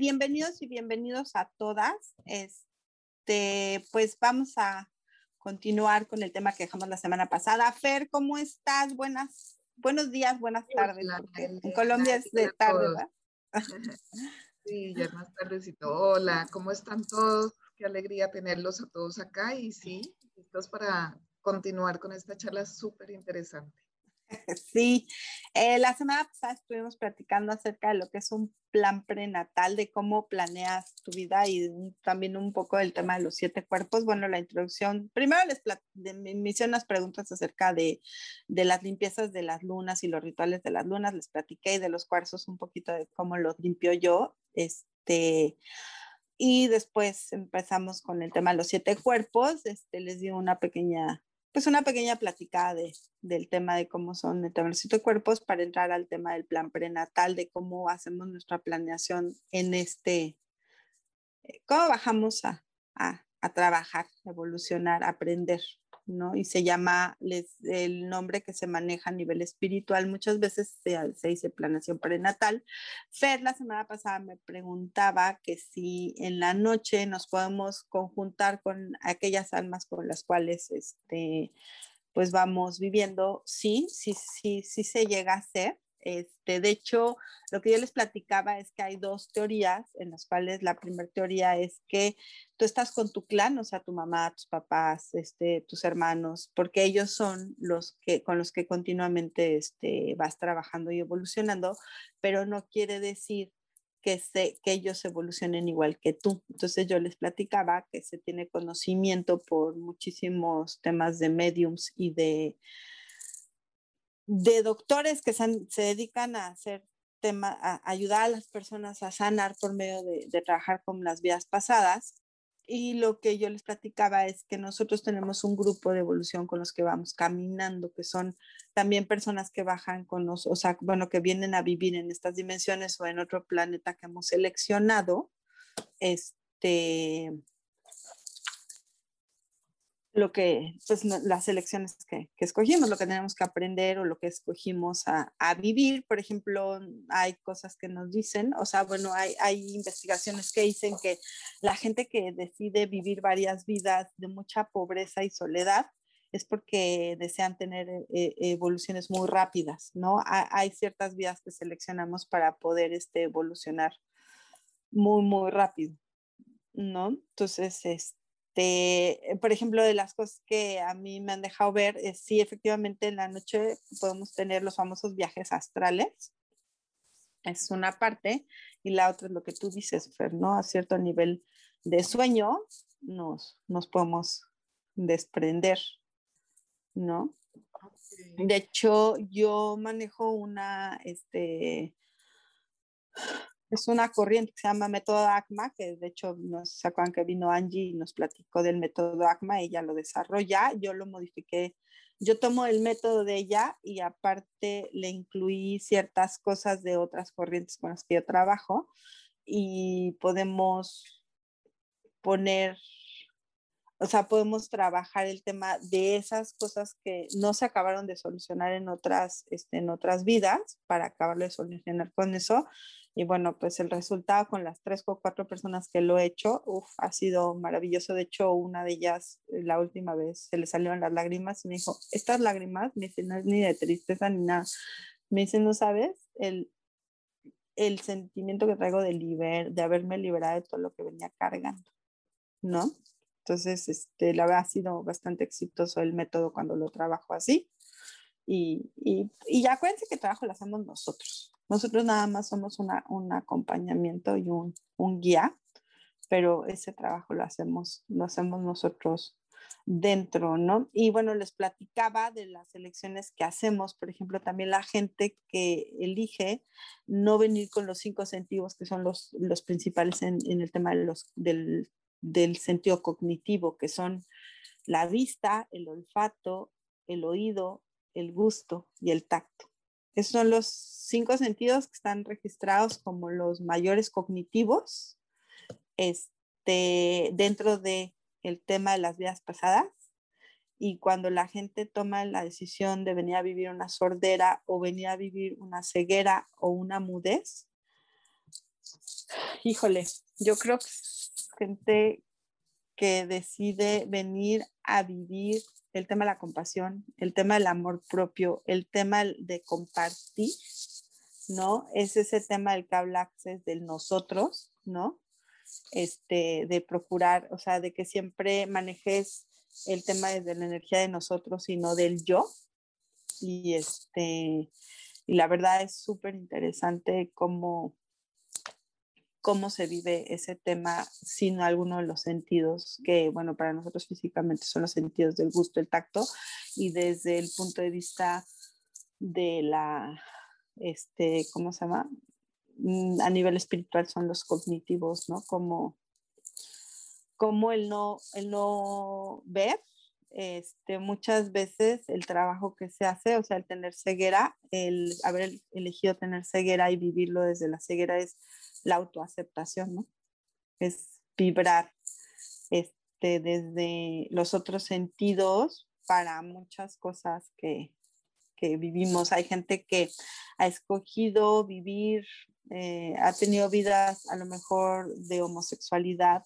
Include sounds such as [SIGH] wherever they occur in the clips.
Bienvenidos y bienvenidos a todas. Este, pues vamos a continuar con el tema que dejamos la semana pasada. Fer, ¿cómo estás? Buenas, buenos días, buenas tardes. en Colombia es de tarde, ¿verdad? [LAUGHS] Sí, ya más tardecito. Hola, ¿cómo están todos? Qué alegría tenerlos a todos acá y sí, listos para continuar con esta charla súper interesante. Sí, eh, la semana pasada estuvimos platicando acerca de lo que es un plan prenatal, de cómo planeas tu vida y también un poco del tema de los siete cuerpos. Bueno, la introducción, primero les de, me hicieron unas preguntas acerca de, de, las limpiezas de las lunas y los rituales de las lunas, les platiqué y de los cuarzos un poquito de cómo los limpio yo. Este, y después empezamos con el tema de los siete cuerpos, este, les di una pequeña pues una pequeña platicada de, del tema de cómo son de cuerpos para entrar al tema del plan prenatal, de cómo hacemos nuestra planeación en este, eh, cómo bajamos a, a, a trabajar, evolucionar, aprender ¿no? Y se llama les, el nombre que se maneja a nivel espiritual. Muchas veces se, se, dice planeación prenatal. Fer la semana pasada me preguntaba que si en la noche nos podemos conjuntar con aquellas almas con las cuales este, pues vamos viviendo. Sí, sí, sí, sí se llega a hacer. Este, de hecho, lo que yo les platicaba es que hay dos teorías en las cuales la primera teoría es que tú estás con tu clan, o sea, tu mamá, tus papás, este, tus hermanos, porque ellos son los que con los que continuamente este, vas trabajando y evolucionando, pero no quiere decir que, se, que ellos evolucionen igual que tú. Entonces yo les platicaba que se tiene conocimiento por muchísimos temas de mediums y de de doctores que se, dedican a hacer tema, a ayudar a las personas a sanar por medio de, de, trabajar con las vidas pasadas. Y lo que yo les platicaba es que nosotros tenemos un grupo de evolución con los que vamos caminando, que son también personas que bajan con nosotros, o sea, bueno, que vienen a vivir en estas dimensiones o en otro planeta que hemos seleccionado. Este, lo que, pues las elecciones que, escogimos, lo que tenemos que aprender o lo que escogimos a, vivir. Por ejemplo, hay cosas que nos dicen, o sea, bueno, hay, investigaciones que dicen que la gente que decide vivir varias vidas de mucha pobreza y soledad es porque desean tener eh, evoluciones muy rápidas, ¿no? Hay ciertas vidas que seleccionamos para poder este, evolucionar muy, muy rápido, ¿no? Entonces, este este, por ejemplo, de las cosas que a mí me han dejado ver, es sí, efectivamente en la noche podemos tener los famosos viajes astrales. Es una parte. Y la otra es lo que tú dices, Fer, ¿no? A cierto nivel de sueño nos, nos podemos desprender, ¿no? De hecho, yo manejo una, este, es una corriente que se llama método ACMA, que de hecho nos acuerdan que vino Angie y nos platicó del método ACMA, ella lo desarrolla, yo lo modifiqué, yo tomo el método de ella y aparte le incluí ciertas cosas de otras corrientes con las que yo trabajo y podemos poner o sea, podemos trabajar el tema de esas cosas que no se acabaron de solucionar en otras, este, en otras vidas para acabarlo de solucionar con eso. Y bueno, pues el resultado con las tres o cuatro personas que lo he hecho, uf, ha sido maravilloso. De hecho, una de ellas, eh, la última vez, se le salieron las lágrimas y me dijo, estas lágrimas, me dice, no es ni de tristeza ni nada. Me dice, no sabes, el, el sentimiento que traigo de, liber, de haberme liberado de todo lo que venía cargando, ¿no? Entonces, este, la verdad ha sido bastante exitoso el método cuando lo trabajo así. Y, y, y ya acuérdense que trabajo lo hacemos nosotros. Nosotros nada más somos una, un acompañamiento y un, un guía, pero ese trabajo lo hacemos, lo hacemos nosotros dentro, ¿no? Y bueno, les platicaba de las elecciones que hacemos, por ejemplo, también la gente que elige no venir con los cinco sentidos, que son los, los principales en, el tema de los, del, del sentido cognitivo, que son la vista, el olfato, el oído, el gusto y el tacto. Esos son los cinco sentidos que están registrados como los mayores cognitivos este, dentro de el tema de las vidas pasadas y cuando la gente toma la decisión de venir a vivir una sordera o venir a vivir una ceguera o una mudez, híjole, yo creo que gente que decide venir a vivir el tema de la compasión, el tema del amor propio, el tema de compartir, ¿no? Es ese tema del que habla del nosotros, ¿no? este, de procurar, o sea, de que siempre manejes el tema desde la energía de nosotros y no del yo. Y, este, y la verdad es súper interesante cómo, cómo se vive ese tema sin alguno de los sentidos, que bueno, para nosotros físicamente son los sentidos del gusto, el tacto, y desde el punto de vista de la, este, ¿cómo se llama? Mm, a nivel espiritual son los cognitivos, ¿no? Como, como el, no, el no ver, este, muchas veces el trabajo que se hace, o sea, el tener ceguera, el haber elegido tener ceguera y vivirlo desde la ceguera es la autoaceptación, ¿no? Es vibrar este, desde los otros sentidos para muchas cosas que, que vivimos. Hay gente que ha escogido vivir eh, ha tenido vidas a lo mejor de homosexualidad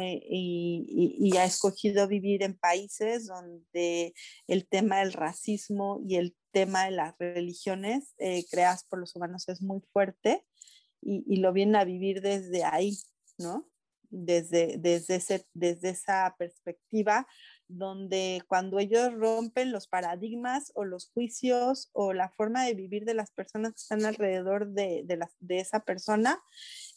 eh, y, ha escogido vivir en países donde el tema del racismo y el tema de las religiones eh, creadas por los humanos es muy fuerte y, lo vienen a vivir desde ahí, ¿no? Desde, desde, ese, desde esa perspectiva donde cuando ellos rompen los paradigmas o los juicios o la forma de vivir de las personas que están alrededor de, de, esa persona,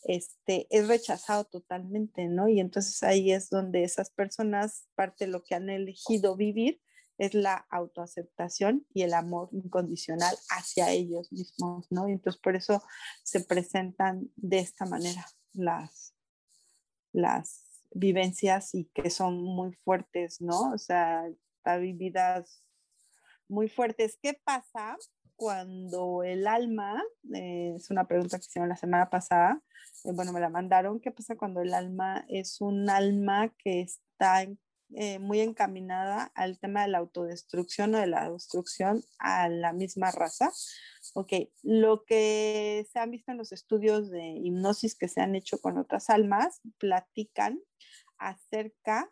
este, es rechazado totalmente, ¿no? Y entonces ahí es donde esas personas, parte de lo que han elegido vivir, es la autoaceptación y el amor incondicional hacia ellos mismos, ¿no? Y entonces por eso se presentan de esta manera las, las vivencias y que son muy fuertes, ¿no? O sea, vividas muy fuertes. ¿Qué pasa cuando el alma, eh, es una pregunta que hicieron la semana pasada, eh, bueno, me la mandaron, ¿qué pasa cuando el alma es un alma que está eh, muy encaminada al tema de la autodestrucción o de la destrucción a la misma raza? Ok, lo que se han visto en los estudios de hipnosis que se han hecho con otras almas, platican acerca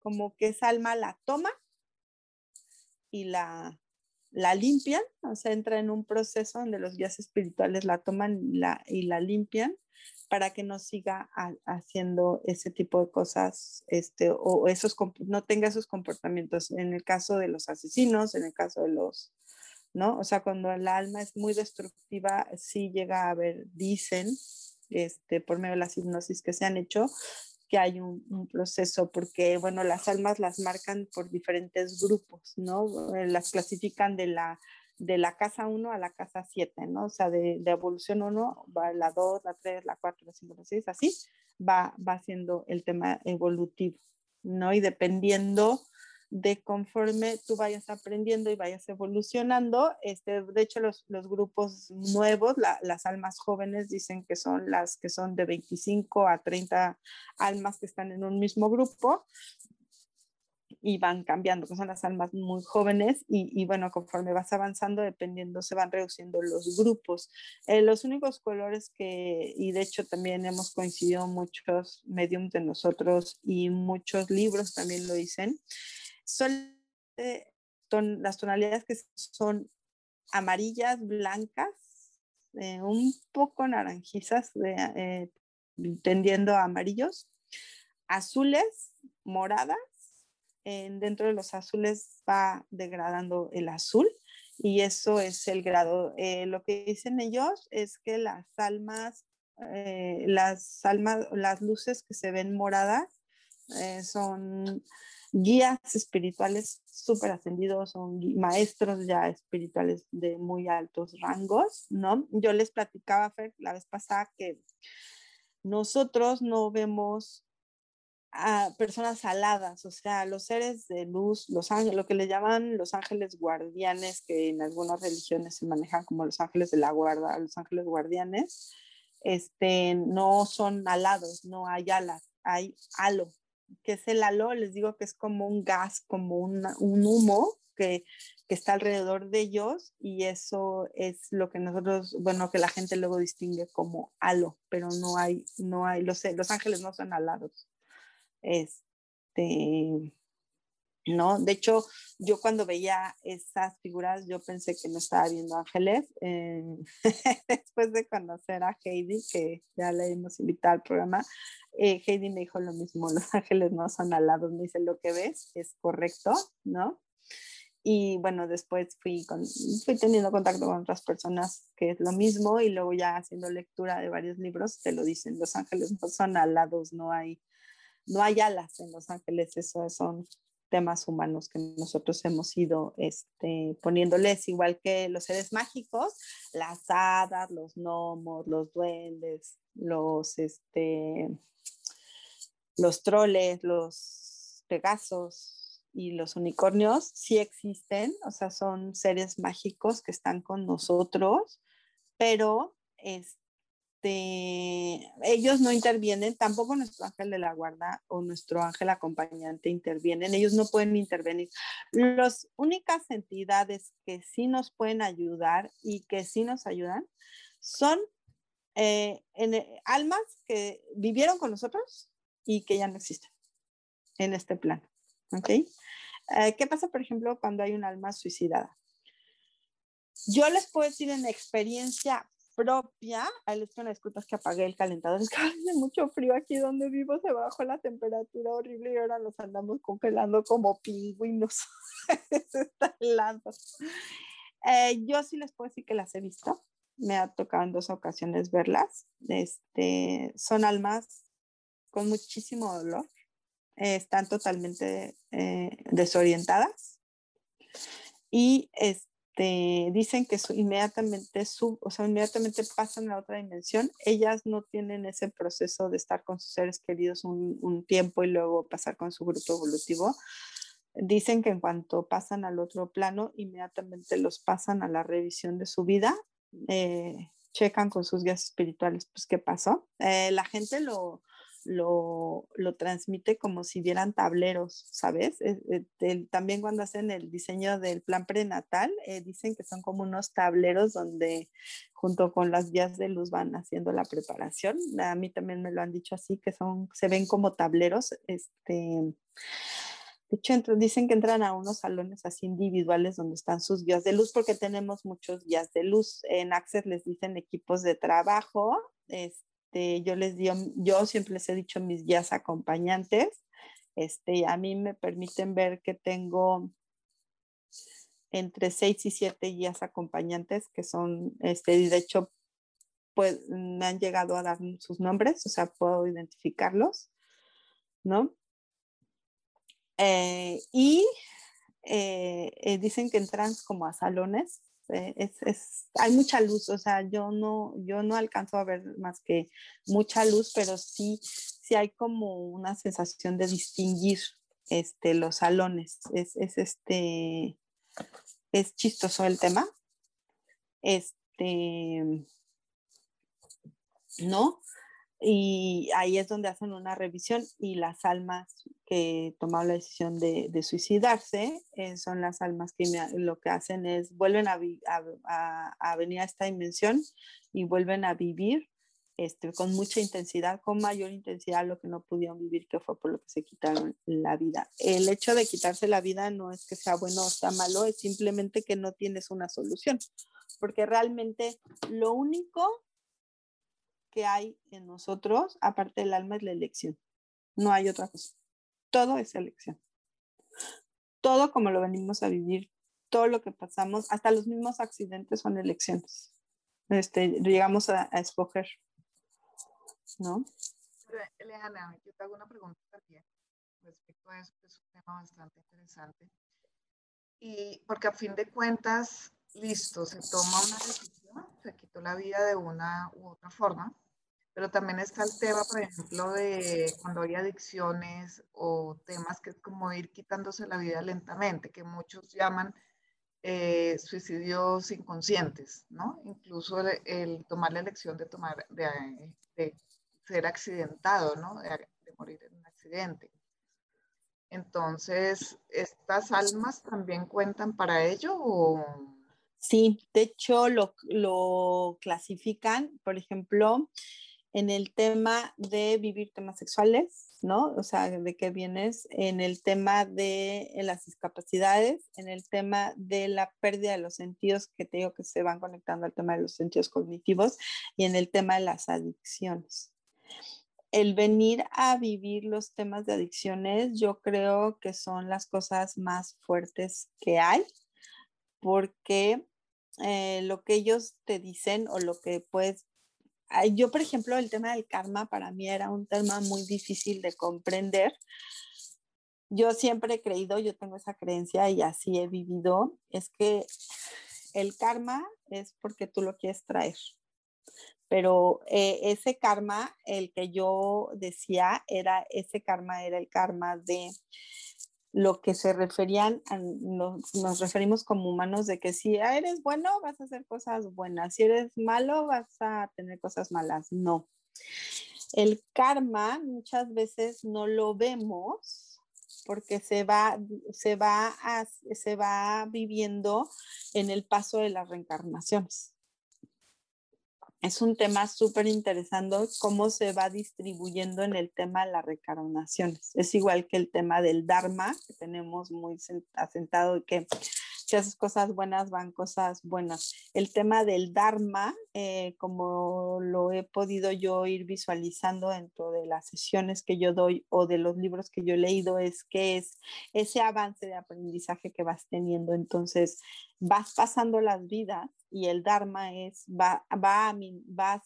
como que esa alma la toma y la, la limpian, o sea, entra en un proceso donde los guías espirituales la toman y la, y la limpian para que no siga haciendo ese tipo de cosas este, o esos, no tenga esos comportamientos. En el caso de los asesinos, en el caso de los, ¿no? O sea, cuando el alma es muy destructiva, sí llega a haber, dicen, este, por medio de las hipnosis que se han hecho, que hay un, proceso, porque, bueno, las almas las marcan por diferentes grupos, ¿no? Las clasifican de la, de la casa 1 a la casa 7, ¿no? O sea, de, de evolución 1 va la 2, la 3, la 4, la 5, la 6, así va, va siendo el tema evolutivo, ¿no? Y dependiendo de conforme tú vayas aprendiendo y vayas evolucionando. Este, de hecho, los, los grupos nuevos, las almas jóvenes dicen que son las que son de 25 a 30 almas que están en un mismo grupo y van cambiando, que son las almas muy jóvenes y, y bueno, conforme vas avanzando, dependiendo, se van reduciendo los grupos. Eh, los únicos colores que, y de hecho también hemos coincidido muchos mediums de nosotros y muchos libros también lo dicen, son las tonalidades que son amarillas, blancas, eh, un poco naranjizas, eh, tendiendo a amarillos, azules, moradas. dentro de los azules va degradando el azul y eso es el grado. Eh, lo que dicen ellos es que las almas, eh, las almas, las luces que se ven moradas eh, son guías espirituales súper ascendidos, son maestros ya espirituales de muy altos rangos, ¿no? Yo les platicaba, Fer, la vez pasada que nosotros no vemos a personas aladas, o sea, los seres de luz, los ángeles, lo que le llaman los ángeles guardianes, que en algunas religiones se manejan como los ángeles de la guarda, los ángeles guardianes, este, no son alados, no hay alas, hay halo, que es el halo, les digo que es como un gas, como un humo que, que, está alrededor de ellos y eso es lo que nosotros, bueno, que la gente luego distingue como halo, pero no hay, no hay, los, los ángeles no son alados. Este, ¿no? De hecho, yo cuando veía esas figuras, yo pensé que no estaba viendo ángeles. Eh, [LAUGHS] después de conocer a Heidi, que ya le hemos invitado al programa, eh, Heidi me dijo lo mismo, [LAUGHS] los ángeles no son alados, me dice lo que ves es correcto, ¿no? Y bueno, después fui, con, fui teniendo contacto con otras personas que es lo mismo y luego ya haciendo lectura de varios libros te lo dicen, los ángeles no son alados, no hay, no hay alas en los ángeles, eso son temas humanos que nosotros hemos ido este, poniéndoles, igual que los seres mágicos, las hadas, los gnomos, los duendes, los, este, los troles, los pegasos y los unicornios, sí existen, o sea, son seres mágicos que están con nosotros, pero este, este, ellos no intervienen, tampoco nuestro ángel de la guarda o nuestro ángel acompañante intervienen, ellos no pueden intervenir. Las únicas entidades que sí nos pueden ayudar y que sí nos ayudan son eh, eh, almas que vivieron con nosotros y que ya no existen en este plano. ¿Ok? Eh, ¿Qué pasa, por ejemplo, cuando hay un alma suicidada? Yo les puedo decir en experiencia propia, ahí les pido una disculpa, que apagué el calentador, [LAUGHS] es que hace mucho frío aquí donde vivo, se bajó la temperatura horrible y ahora nos andamos congelando como pingüinos, [LAUGHS] se está helando. Eh, yo sí les puedo decir que las he visto, me ha tocado en dos ocasiones verlas, este, son almas con muchísimo dolor, están totalmente eh, desorientadas. Y este, este, dicen que inmediatamente sub, o sea, inmediatamente pasan a otra dimensión. Ellas no tienen ese proceso de estar con sus seres queridos un, un tiempo y luego pasar con su grupo evolutivo. Dicen que en cuanto pasan al otro plano, inmediatamente los pasan a la revisión de su vida, eh, checan con sus guías espirituales, pues qué pasó. Eh, la gente lo, lo, lo, transmite como si vieran tableros, ¿sabes? también cuando hacen el diseño del plan prenatal, eh, dicen que son como unos tableros donde junto con las guías de luz van haciendo la preparación. A mí también me lo han dicho así, que son, se ven como tableros, este... De hecho, dicen que entran a unos salones así individuales donde están sus guías de luz, porque tenemos muchos guías de luz. En Access les dicen equipos de trabajo, este, este, yo les dio, yo siempre les he dicho mis guías acompañantes, este, a mí me permiten ver que tengo entre seis y siete guías acompañantes que son, este, de hecho, pues me han llegado a dar sus nombres, o sea, puedo identificarlos, ¿no? Eh, y eh, eh, dicen que entran como a salones eh, es, hay mucha luz, o sea, yo no, yo no alcanzo a ver más que mucha luz, pero sí, sí hay como una sensación de distinguir este, los salones. Es, es este, es chistoso el tema. Este, ¿no? Y ahí es donde hacen una revisión y las almas que tomaron la decisión de, suicidarse eh, son las almas que lo que hacen es vuelven a, a, venir a esta dimensión y vuelven a vivir este, con mucha intensidad, con mayor intensidad lo que no pudieron vivir, que fue por lo que se quitaron la vida. El hecho de quitarse la vida no es que sea bueno o sea malo, es simplemente que no tienes una solución, porque realmente lo único que hay en nosotros, aparte del alma, es la elección. no hay otra cosa. Todo es elección. Todo como lo venimos a vivir, todo lo que pasamos, hasta los mismos accidentes son elecciones. Este, llegamos a, escoger, ¿no? Eleana, yo te hago una pregunta también respecto a eso, que es un tema bastante interesante. Y porque a fin de cuentas, listo, se toma una decisión, se quitó la vida de una u otra forma, pero también está el tema, por ejemplo, de cuando hay adicciones o temas que es como ir quitándose la vida lentamente, que muchos llaman eh, suicidios inconscientes, ¿no? Incluso el, tomar la elección de tomar, de, ser accidentado, ¿no? De, de, morir en un accidente. Entonces, ¿estas almas también cuentan para ello o...? Sí, de hecho lo, lo clasifican, por ejemplo, en el tema de vivir temas sexuales, ¿no? O sea, de qué vienes, en el tema de las discapacidades, en el tema de la pérdida de los sentidos, que te digo que se van conectando al tema de los sentidos cognitivos, y en el tema de las adicciones. El venir a vivir los temas de adicciones, yo creo que son las cosas más fuertes que hay, porque eh, lo que ellos te dicen o lo que puedes yo, por ejemplo, el tema del karma para mí era un tema muy difícil de comprender. Yo siempre he creído, yo tengo esa creencia y así he vivido, es que el karma es porque tú lo quieres traer. Pero eh, ese karma, el que yo decía, era ese karma, era el karma de lo que se referían, nos, referimos como humanos de que si eres bueno vas a hacer cosas buenas, si eres malo vas a tener cosas malas. No. El karma muchas veces no lo vemos porque se va, se va, se va viviendo en el paso de las reencarnaciones es un tema súper interesante cómo se va distribuyendo en el tema de las recarnaciones. Es igual que el tema del Dharma, que tenemos muy asentado que si haces cosas buenas, van cosas buenas. El tema del Dharma, eh, como lo he podido yo ir visualizando dentro de las sesiones que yo doy o de los libros que yo he leído, es que es ese avance de aprendizaje que vas teniendo. Entonces, vas pasando las vidas y el Dharma es, va, va, vas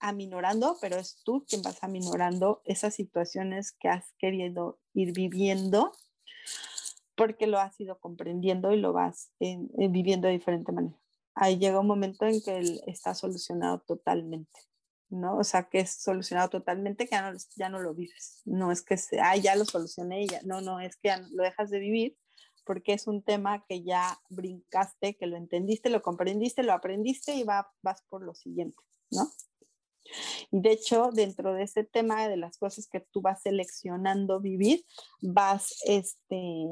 aminorando, pero es tú quien vas aminorando esas situaciones que has querido ir viviendo porque lo has ido comprendiendo y lo vas viviendo de diferente manera. Ahí llega un momento en que está solucionado totalmente, ¿no? O sea, que es solucionado totalmente, que ya no, ya no lo vives. No es que, se, ah, ya lo solucioné, ya. no, no, es que ya lo dejas de vivir porque es un tema que ya brincaste, que lo entendiste, lo comprendiste, lo aprendiste y va, vas por lo siguiente, ¿no? Y de hecho, dentro de ese tema de las cosas que tú vas seleccionando vivir, vas, este,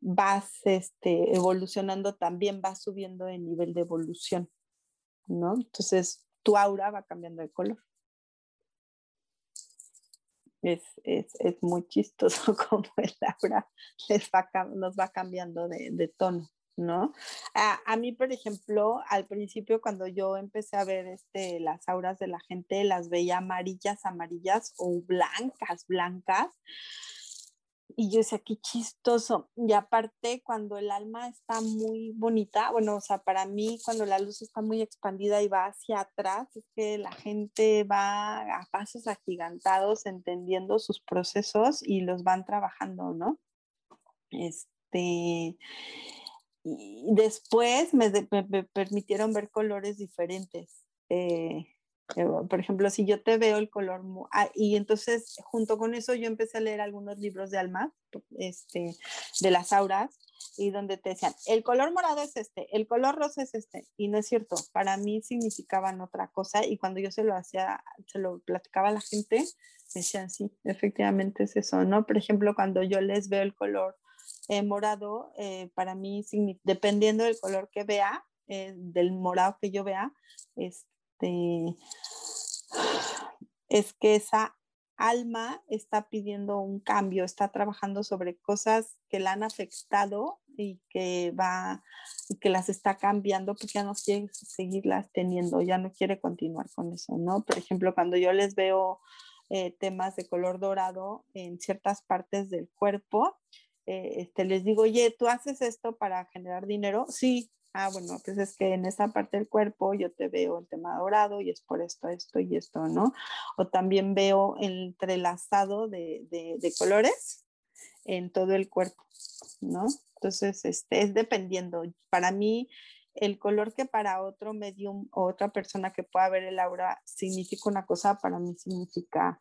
vas este, evolucionando también, vas subiendo el nivel de evolución, ¿no? Entonces, tu aura va cambiando de color es, es, es, muy chistoso [LAUGHS] como el aura les va, nos va cambiando de, de tono, ¿no? A, a, mí, por ejemplo, al principio cuando yo empecé a ver este, las auras de la gente, las veía amarillas, amarillas o blancas, blancas y yo decía, qué chistoso. Y aparte, cuando el alma está muy bonita, bueno, o sea, para mí, cuando la luz está muy expandida y va hacia atrás, es que la gente va a pasos agigantados entendiendo sus procesos y los van trabajando, ¿no? Este. Y después me, me permitieron ver colores diferentes. Eh, eh, por ejemplo, si yo te veo el color, ah, y entonces junto con eso yo empecé a leer algunos libros de alma, este, de las auras, y donde te decían, el color morado es este, el color rosa es este, y no es cierto, para mí significaban otra cosa, y cuando yo se lo hacía, se lo platicaba a la gente, decían, sí, efectivamente es eso, ¿no? Por ejemplo, cuando yo les veo el color eh, morado, eh, para mí, dependiendo del color que vea, del morado que yo vea, es este, es que esa alma está pidiendo un cambio, está trabajando sobre cosas que la han afectado y que va y que las está cambiando porque ya no quiere seguirlas teniendo, ya no quiere continuar con eso, ¿no? Por ejemplo, cuando yo les veo eh, temas de color dorado en ciertas partes del cuerpo. Eh, este, les digo, oye, ¿tú haces esto para generar dinero? Sí. Ah, bueno, pues es que en esa parte del cuerpo yo te veo el tema dorado y es por esto, esto y esto, ¿no? O también veo entrelazado de, de, de colores en todo el cuerpo, ¿no? Entonces, este, es dependiendo. Para mí, el color que para otro medium o otra persona que pueda ver el aura significa una cosa, para mí significa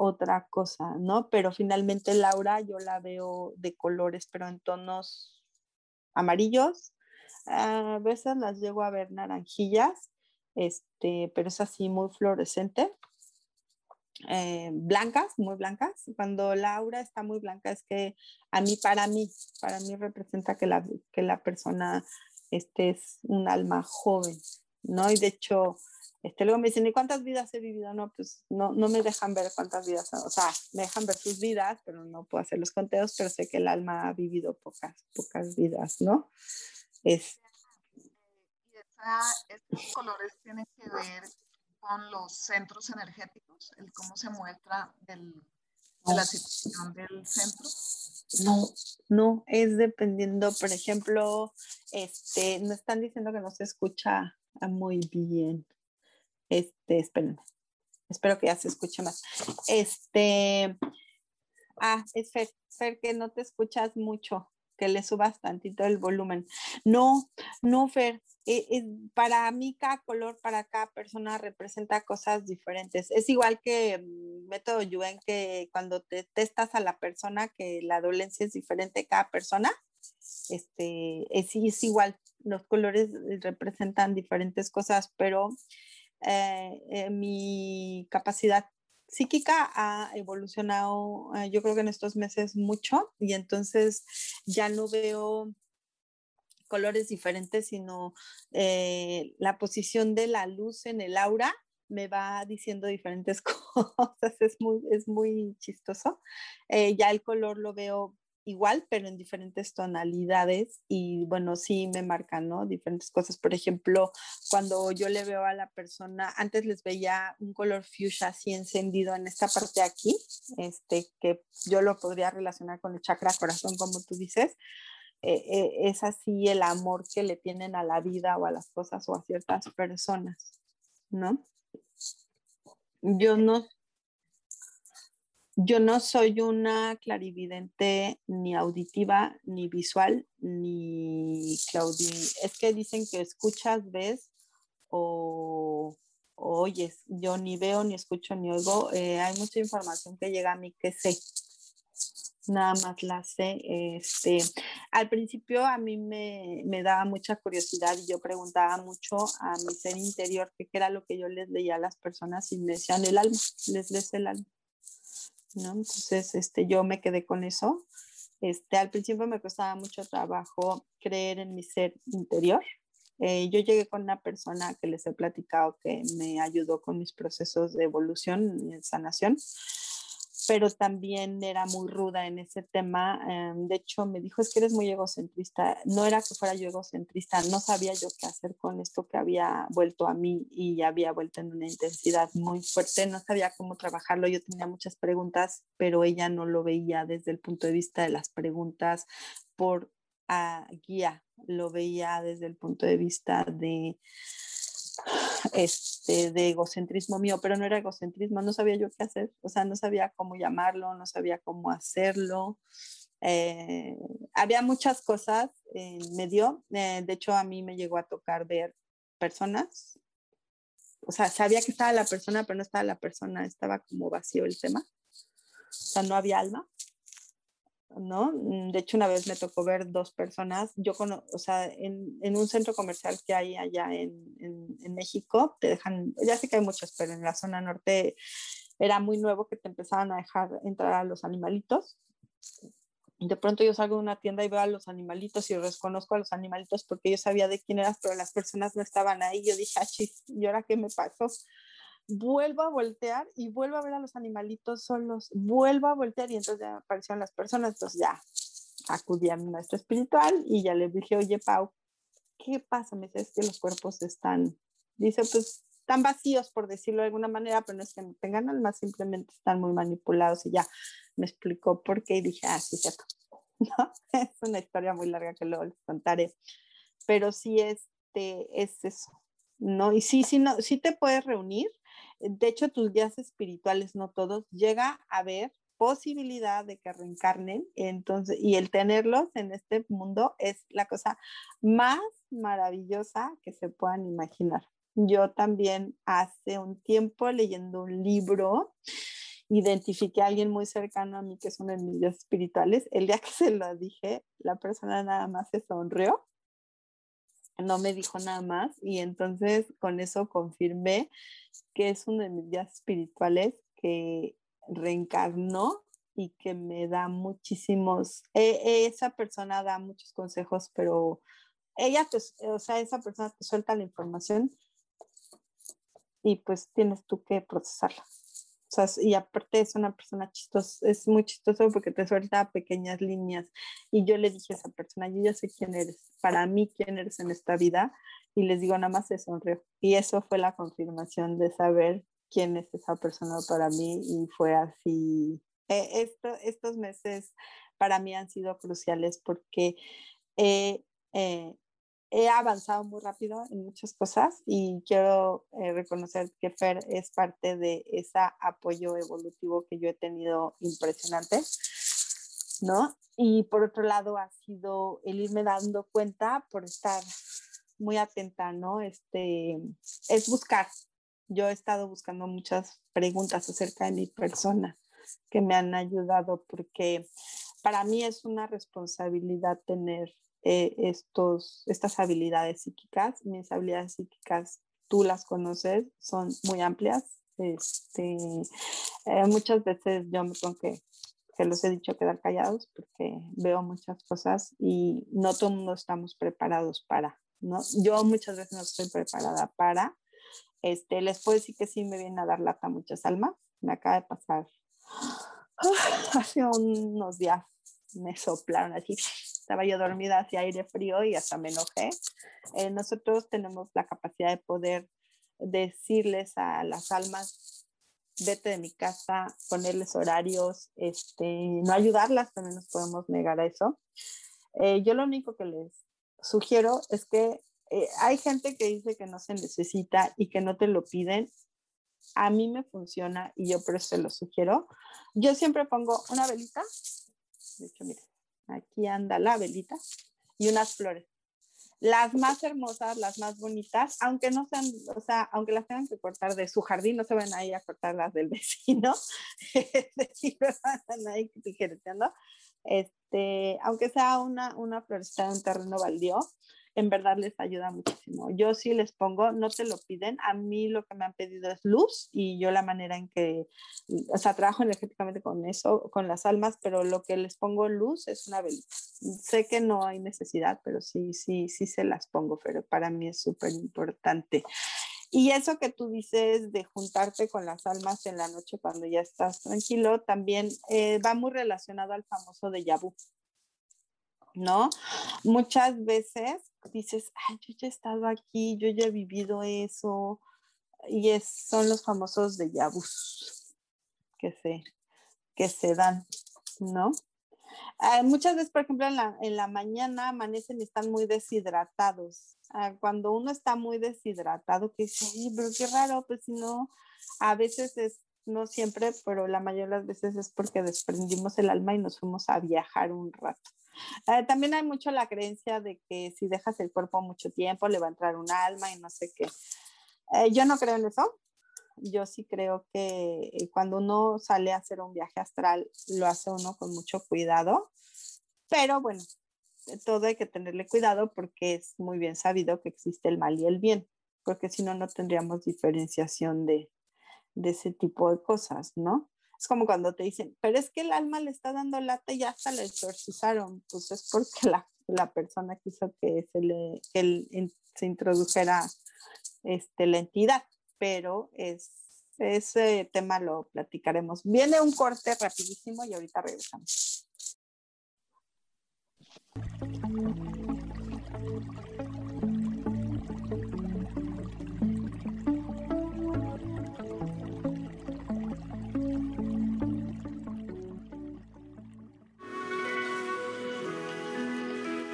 otra cosa, ¿no? Pero finalmente el aura yo la veo de colores, pero en tonos amarillos. A veces las llego a ver naranjillas, este, pero es así muy fluorescente. Eh, blancas, muy blancas. Cuando la aura está muy blanca es que a mí, para mí, para mí representa que la, que la persona este es un alma joven, ¿no? Y de hecho, este, luego me dicen, ¿y cuántas vidas he vivido? No, pues no, no me dejan ver cuántas vidas, o sea, me dejan ver sus vidas, pero no puedo hacer los conteos, pero sé que el alma ha vivido pocas, pocas vidas, ¿no? Es, y esa, estos colores tienen que ver con los centros energéticos, el cómo se muestra del, de la situación del centro. No, no, es dependiendo, por ejemplo, este, nos están diciendo que no se escucha muy bien. Este, espérenme, espero que ya se escuche más. Este, ah, es Fer, Fer, que no te escuchas mucho, que le subas tantito el volumen. No, no, Fer, eh, para mí cada color, para cada persona representa cosas diferentes. Es igual que mm, método Yuen, que cuando te testas a la persona, que la dolencia es diferente cada persona, este, es, es igual, los colores representan diferentes cosas, pero eh, eh, mi capacidad psíquica ha evolucionado, yo creo que en estos meses mucho, y entonces ya no veo colores diferentes, sino eh, la posición de la luz en el aura me va diciendo diferentes [LAUGHS] cosas, es muy, es muy chistoso. Eh, ya el color lo veo igual, pero en diferentes tonalidades y bueno, sí me marcan, ¿no? Diferentes cosas. Por ejemplo, cuando yo le veo a la persona, antes les veía un color fuchsia así encendido en esta parte de aquí, este, que yo lo podría relacionar con el chakra corazón, como tú dices, eh, eh, es así el amor que le tienen a la vida o a las cosas o a ciertas personas, ¿no? Yo no, yo no soy una clarividente ni auditiva, ni visual, ni claudi. Es que dicen que escuchas, ves o, oyes. Yo ni veo, ni escucho, ni oigo. Eh, hay mucha información que llega a mí que sé, nada más la sé. Este, al principio a mí me, me, daba mucha curiosidad y yo preguntaba mucho a mi ser interior qué era lo que yo les leía a las personas y me decían el alma, les lees el alma. ¿No? Entonces este, yo me quedé con eso. Este, al principio me costaba mucho trabajo creer en mi ser interior. Eh, yo llegué con una persona que les he platicado que me ayudó con mis procesos de evolución y sanación pero también era muy ruda en ese tema. Em, de hecho, me dijo, es que eres muy egocentrista. No era que fuera yo egocentrista, no sabía yo qué hacer con esto que había vuelto a mí y había vuelto en una intensidad muy fuerte. No sabía cómo trabajarlo. Yo tenía muchas preguntas, pero ella no lo veía desde el punto de vista de las preguntas por ah, guía, lo veía desde el punto de vista de este, de egocentrismo mío, pero no era egocentrismo, no sabía yo qué hacer, o sea, no sabía cómo llamarlo, no sabía cómo hacerlo. Eh, había muchas cosas en medio, eh, de hecho a mí me llegó a tocar ver personas, o sea, sabía que estaba la persona, pero no estaba la persona, estaba como vacío el tema, o sea, no había alma. ¿No? Mm, de hecho, una vez me tocó ver dos personas, yo con, o sea, en, en, un centro comercial que hay allá en, en, México, te dejan, ya sé que hay muchos, pero en la zona norte era muy nuevo que te empezaban a dejar entrar a los animalitos. De pronto yo salgo de una tienda y veo a los animalitos y reconozco a los animalitos porque yo sabía de quién eras, pero las personas no estaban ahí. Yo dije, ah, chis, ¿y ahora qué me pasó? Vuelvo a voltear y vuelvo a ver a los animalitos solos, vuelvo a voltear y entonces ya aparecieron las personas, entonces ya acudí a mi maestro espiritual y ya le dije, oye Pau, ¿qué pasa? Me dice, es que los cuerpos están, dice, pues están vacíos, por decirlo de alguna manera, pero no es que no tengan alma, simplemente están muy manipulados y ya me explicó por qué y dije, ah, sí, cierto. [LAUGHS] ¿No? Es una historia muy larga que luego les contaré, pero sí este, es eso, ¿no? Y sí, sí, no, sí te puedes reunir. De hecho, tus guías espirituales, no todos, llega a haber posibilidad de que reencarnen, entonces, y el tenerlos en este mundo es la cosa más maravillosa que se puedan imaginar. Yo también hace un tiempo leyendo un libro, identifiqué a alguien muy cercano a mí que es uno de mis espirituales. El día que se lo dije, la persona nada más se sonrió, no me dijo nada más y entonces con eso confirmé que es uno de mis guías espirituales que reencarnó y que me da muchísimos, e, esa persona da muchos consejos, pero ella, pues, o sea, esa persona te suelta la información y pues tienes tú que procesarla. O sea, y aparte es una persona chistosa, es muy chistoso porque te suelta pequeñas líneas. Y yo le dije a esa persona, yo ya sé quién eres, para mí quién eres en esta vida. Y les digo, nada más se sonrió. Y eso fue la confirmación de saber quién es esa persona para mí y fue así. Eh, esto, estos meses para mí han sido cruciales porque eh, he avanzado muy rápido en muchas cosas y quiero eh, reconocer que Fer es parte de ese apoyo evolutivo que yo he tenido impresionante, ¿no? Y por otro lado ha sido el irme dando cuenta por estar muy atenta, ¿no? Este, es buscar, yo he estado buscando muchas preguntas acerca de mi persona que me han ayudado porque para mí es una responsabilidad tener eh, estos, estas habilidades psíquicas. Mis habilidades psíquicas, tú las conoces, son muy amplias. Este, eh, muchas veces yo me tengo que, que los he dicho quedar callados porque veo muchas cosas y no todo el mundo estamos preparados para, ¿no? Yo muchas veces no estoy preparada para, este, les puedo decir que sí me viene a dar lata muchas almas. Me acaba de pasar [SIGHS] hace unos días, me soplaron así. Estaba yo dormida hacia aire frío y hasta me enojé. Eh, nosotros tenemos la capacidad de poder decirles a las almas, vete de mi casa, ponerles horarios, este, no ayudarlas, también nos podemos negar a eso. Eh, yo lo único que les sugiero es que eh, hay gente que dice que no se necesita y que no te lo piden. A mí me funciona y yo por eso se lo sugiero. Yo siempre pongo una velita. De hecho, miren, aquí anda la velita y unas flores. Las más hermosas, las más bonitas, aunque no sean, o sea, aunque las tengan que cortar de su jardín, no se van ahí a cortar las del [LAUGHS] vecino, [LAUGHS] van ahí este, aunque sea una, una florecita de un terreno baldío, en verdad les ayuda muchísimo. Yo sí les pongo, no te lo piden, a mí lo que me han pedido es luz y yo la manera en que, o sea, trabajo energéticamente con eso, con las almas, pero lo que les pongo luz es una velita. Sé que no hay necesidad, pero sí, sí, sí se las pongo, pero para mí es súper importante. Y eso que tú dices de juntarte con las almas en la noche cuando ya estás tranquilo, también eh, va muy relacionado al famoso de Yabu. ¿No? Muchas veces dices, ay, yo ya he estado aquí, yo ya he vivido eso, y es, son los famosos de yabus que se, que se dan, ¿no? Ah, muchas veces, por ejemplo, en la, en la, mañana amanecen y están muy deshidratados. Ah, cuando uno está muy deshidratado, que dice, pero qué raro, pues si no, a veces es, no siempre, pero la mayoría de las veces es porque desprendimos el alma y nos fuimos a viajar un rato. Eh, también hay mucho la creencia de que si dejas el cuerpo mucho tiempo le va a entrar un alma y no sé qué. Eh, yo no creo en eso. Yo sí creo que eh, cuando uno sale a hacer un viaje astral, lo hace uno con mucho cuidado. Pero bueno, todo hay que tenerle cuidado porque es muy bien sabido que existe el mal y el bien, porque si no, no tendríamos diferenciación de, de ese tipo de cosas, ¿no? Es como cuando te dicen, pero es que el alma le está dando lata y ya hasta le exorcizaron. Pues es porque la, la persona quiso que se le que se introdujera este, la entidad, pero es, ese tema lo platicaremos. Viene un corte rapidísimo y ahorita regresamos.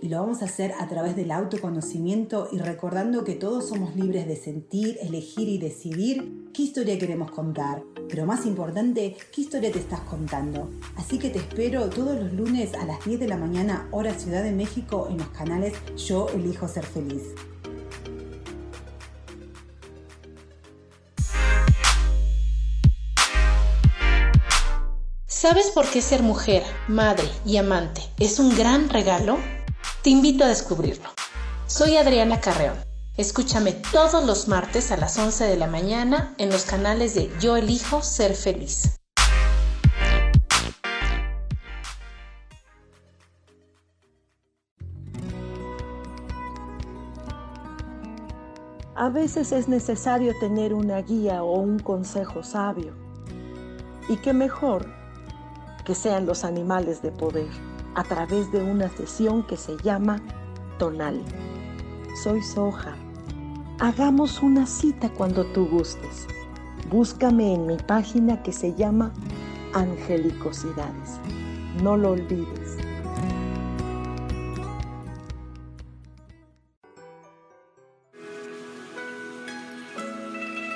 Y lo vamos a hacer a través del autoconocimiento y recordando que todos somos libres de sentir, elegir y decidir qué historia queremos contar. Pero más importante, qué historia te estás contando. Así que te espero todos los lunes a las 10 de la mañana, hora Ciudad de México, en los canales Yo Elijo Ser Feliz. ¿Sabes por qué ser mujer, madre y amante es un gran regalo? Te invito a descubrirlo. Soy Adriana Carreón. Escúchame todos los martes a las 11 de la mañana en los canales de Yo elijo ser feliz. A veces es necesario tener una guía o un consejo sabio. Y qué mejor que sean los animales de poder a través de una sesión que se llama Tonal. Soy Soja. Hagamos una cita cuando tú gustes. Búscame en mi página que se llama Angelicosidades. No lo olvides.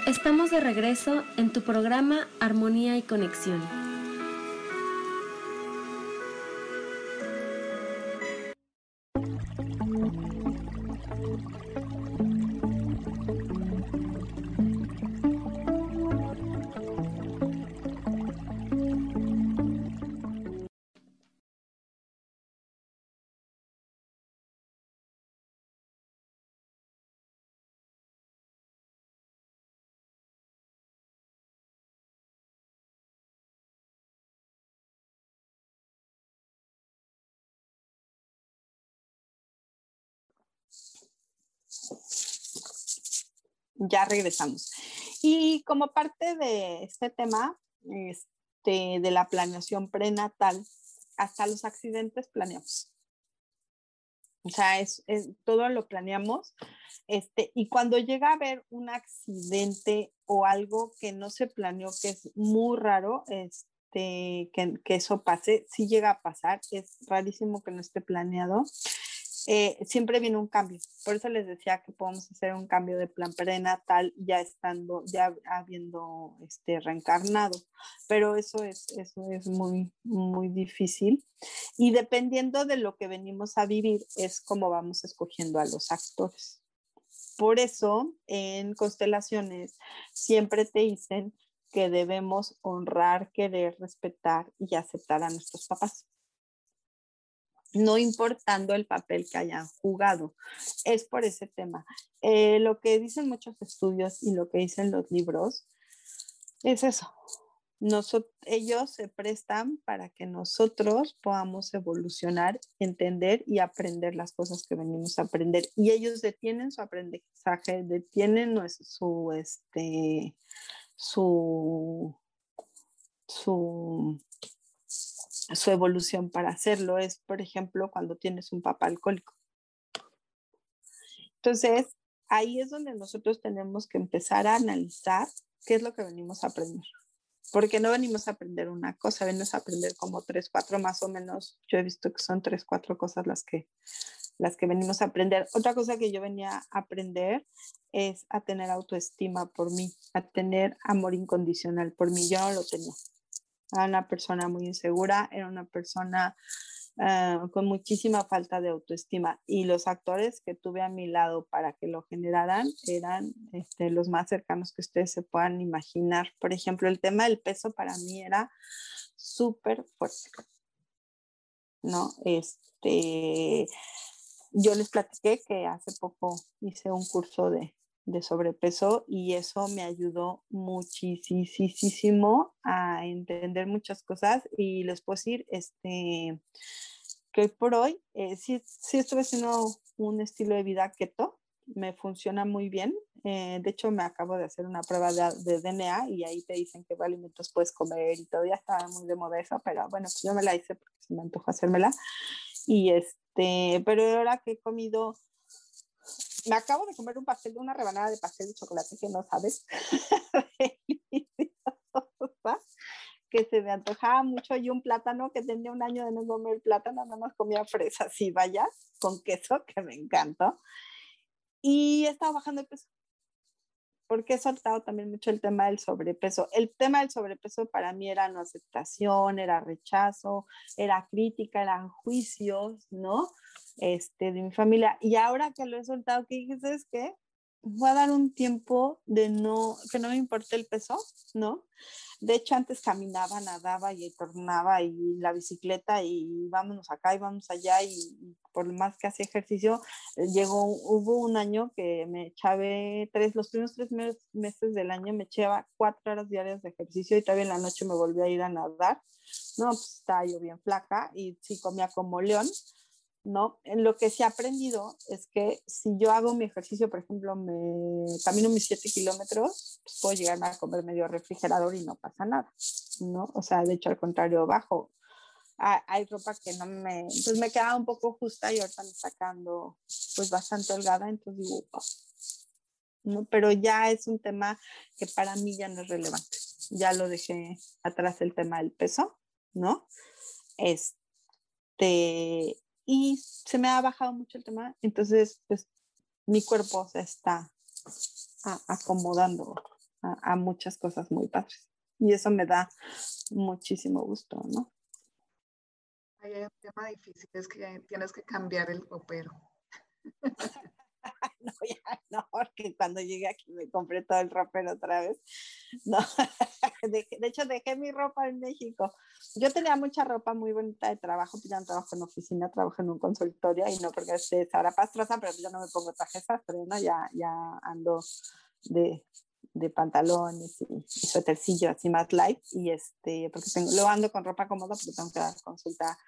Estamos de regreso en tu programa Armonía y Conexión. Ya regresamos. Y como parte de este tema, este, de la planeación prenatal, hasta los accidentes planeamos. O sea, es, todo lo planeamos. Este, y cuando llega a haber un accidente o algo que no se planeó, que es muy raro, este, que, que eso pase, si llega a pasar, es rarísimo que no esté planeado. Eh, siempre viene un cambio. Por eso les decía que podemos hacer un cambio de plan prenatal ya estando, ya habiendo este, reencarnado. Pero eso es, eso es muy, muy difícil. Y dependiendo de lo que venimos a vivir, es como vamos escogiendo a los actores. Por eso en constelaciones siempre te dicen que debemos honrar, querer, respetar y aceptar a nuestros papás no importando el papel que hayan jugado. Es por ese tema. Eh, lo que dicen muchos estudios y lo que dicen los libros es eso. ellos se prestan para que nosotros podamos evolucionar, entender y aprender las cosas que venimos a aprender. Y ellos detienen su aprendizaje, detienen su, este, su, su su evolución para hacerlo es, por ejemplo, cuando tienes un papá alcohólico. Entonces, ahí es donde nosotros tenemos que empezar a analizar qué es lo que venimos a aprender. Porque no venimos a aprender una cosa, venimos a aprender como tres, cuatro más o menos. Yo he visto que son tres, cuatro cosas las que, las que venimos a aprender. Otra cosa que yo venía a aprender es a tener autoestima por mí, a tener amor incondicional por mí. Yo no lo tenía. Era una persona muy insegura, era una persona eh, con muchísima falta de autoestima. Y los actores que tuve a mi lado para que lo generaran eran este, los más cercanos que ustedes se puedan imaginar. Por ejemplo, el tema del peso para mí era súper fuerte. ¿No? Este, yo les platiqué que hace poco hice un curso de, de sobrepeso y eso me ayudó muchísimo a entender muchas cosas y les puedo decir este, que por hoy eh, sí, sí estuve haciendo un estilo de vida keto, me funciona muy bien. Eh, de hecho, me acabo de hacer una prueba de, DNA y ahí te dicen qué alimentos puedes comer y todo. Ya estaba muy de moda eso, pero bueno, pues yo me la hice porque se me antoja hacérmela. Y este, pero ahora que he comido, me acabo de comer un pastel, una rebanada de pastel de chocolate que no sabes. [LAUGHS] que se me antojaba mucho y un plátano que tenía un año de no comer plátano, nada más comía fresas y vaya, con queso, que me encantó. Y he estado bajando de peso, porque he soltado también mucho el tema del sobrepeso. El tema del sobrepeso para mí era no aceptación, era rechazo, era crítica, eran juicios, ¿no? Este, de mi familia. Y ahora que lo he soltado, ¿qué dices? Es que voy a dar un tiempo de no, que no me importe el peso, ¿no? De hecho, antes caminaba, nadaba y tornaba y la bicicleta y vámonos acá y vamos allá y, por más que hacía ejercicio, eh, llegó, hubo un año que me eché tres, los primeros tres meses del año me echaba cuatro horas diarias de ejercicio y todavía en la noche me volví a ir a nadar. No, pues estaba yo bien flaca y sí comía como león, ¿no? Lo que se ha aprendido es que si yo hago mi ejercicio, por ejemplo, me camino mis 7 kilómetros, pues puedo llegar a comer medio refrigerador y no pasa nada, ¿no? O sea, de hecho, al contrario, bajo. hay ropa que no me, pues me queda un poco justa y ahorita me sacando pues bastante holgada, entonces digo, ¿no? Pero ya es un tema que para mí ya no es relevante. Ya lo dejé atrás el tema del peso, ¿no? Este, y se me ha bajado mucho el tema, entonces pues mi cuerpo se está acomodando a, muchas cosas muy padres y eso me da muchísimo gusto, ¿no? Hay un tema difícil, es que tienes que cambiar el ropero. [LAUGHS] [LAUGHS] no, ya no, porque cuando llegué aquí me compré todo el ropero otra vez. No, [LAUGHS] de, hecho dejé mi ropa en México. Yo tenía mucha ropa muy bonita de trabajo, pues ya no trabajo en oficina, trabajo en un consultorio y no porque esté Sara Pastrosa, pero yo no me pongo traje sastre, ¿no? Ya, ya ando de, de pantalones y, y suétercillo así más light y este porque tengo lo ando con ropa cómoda porque tengo que dar consulta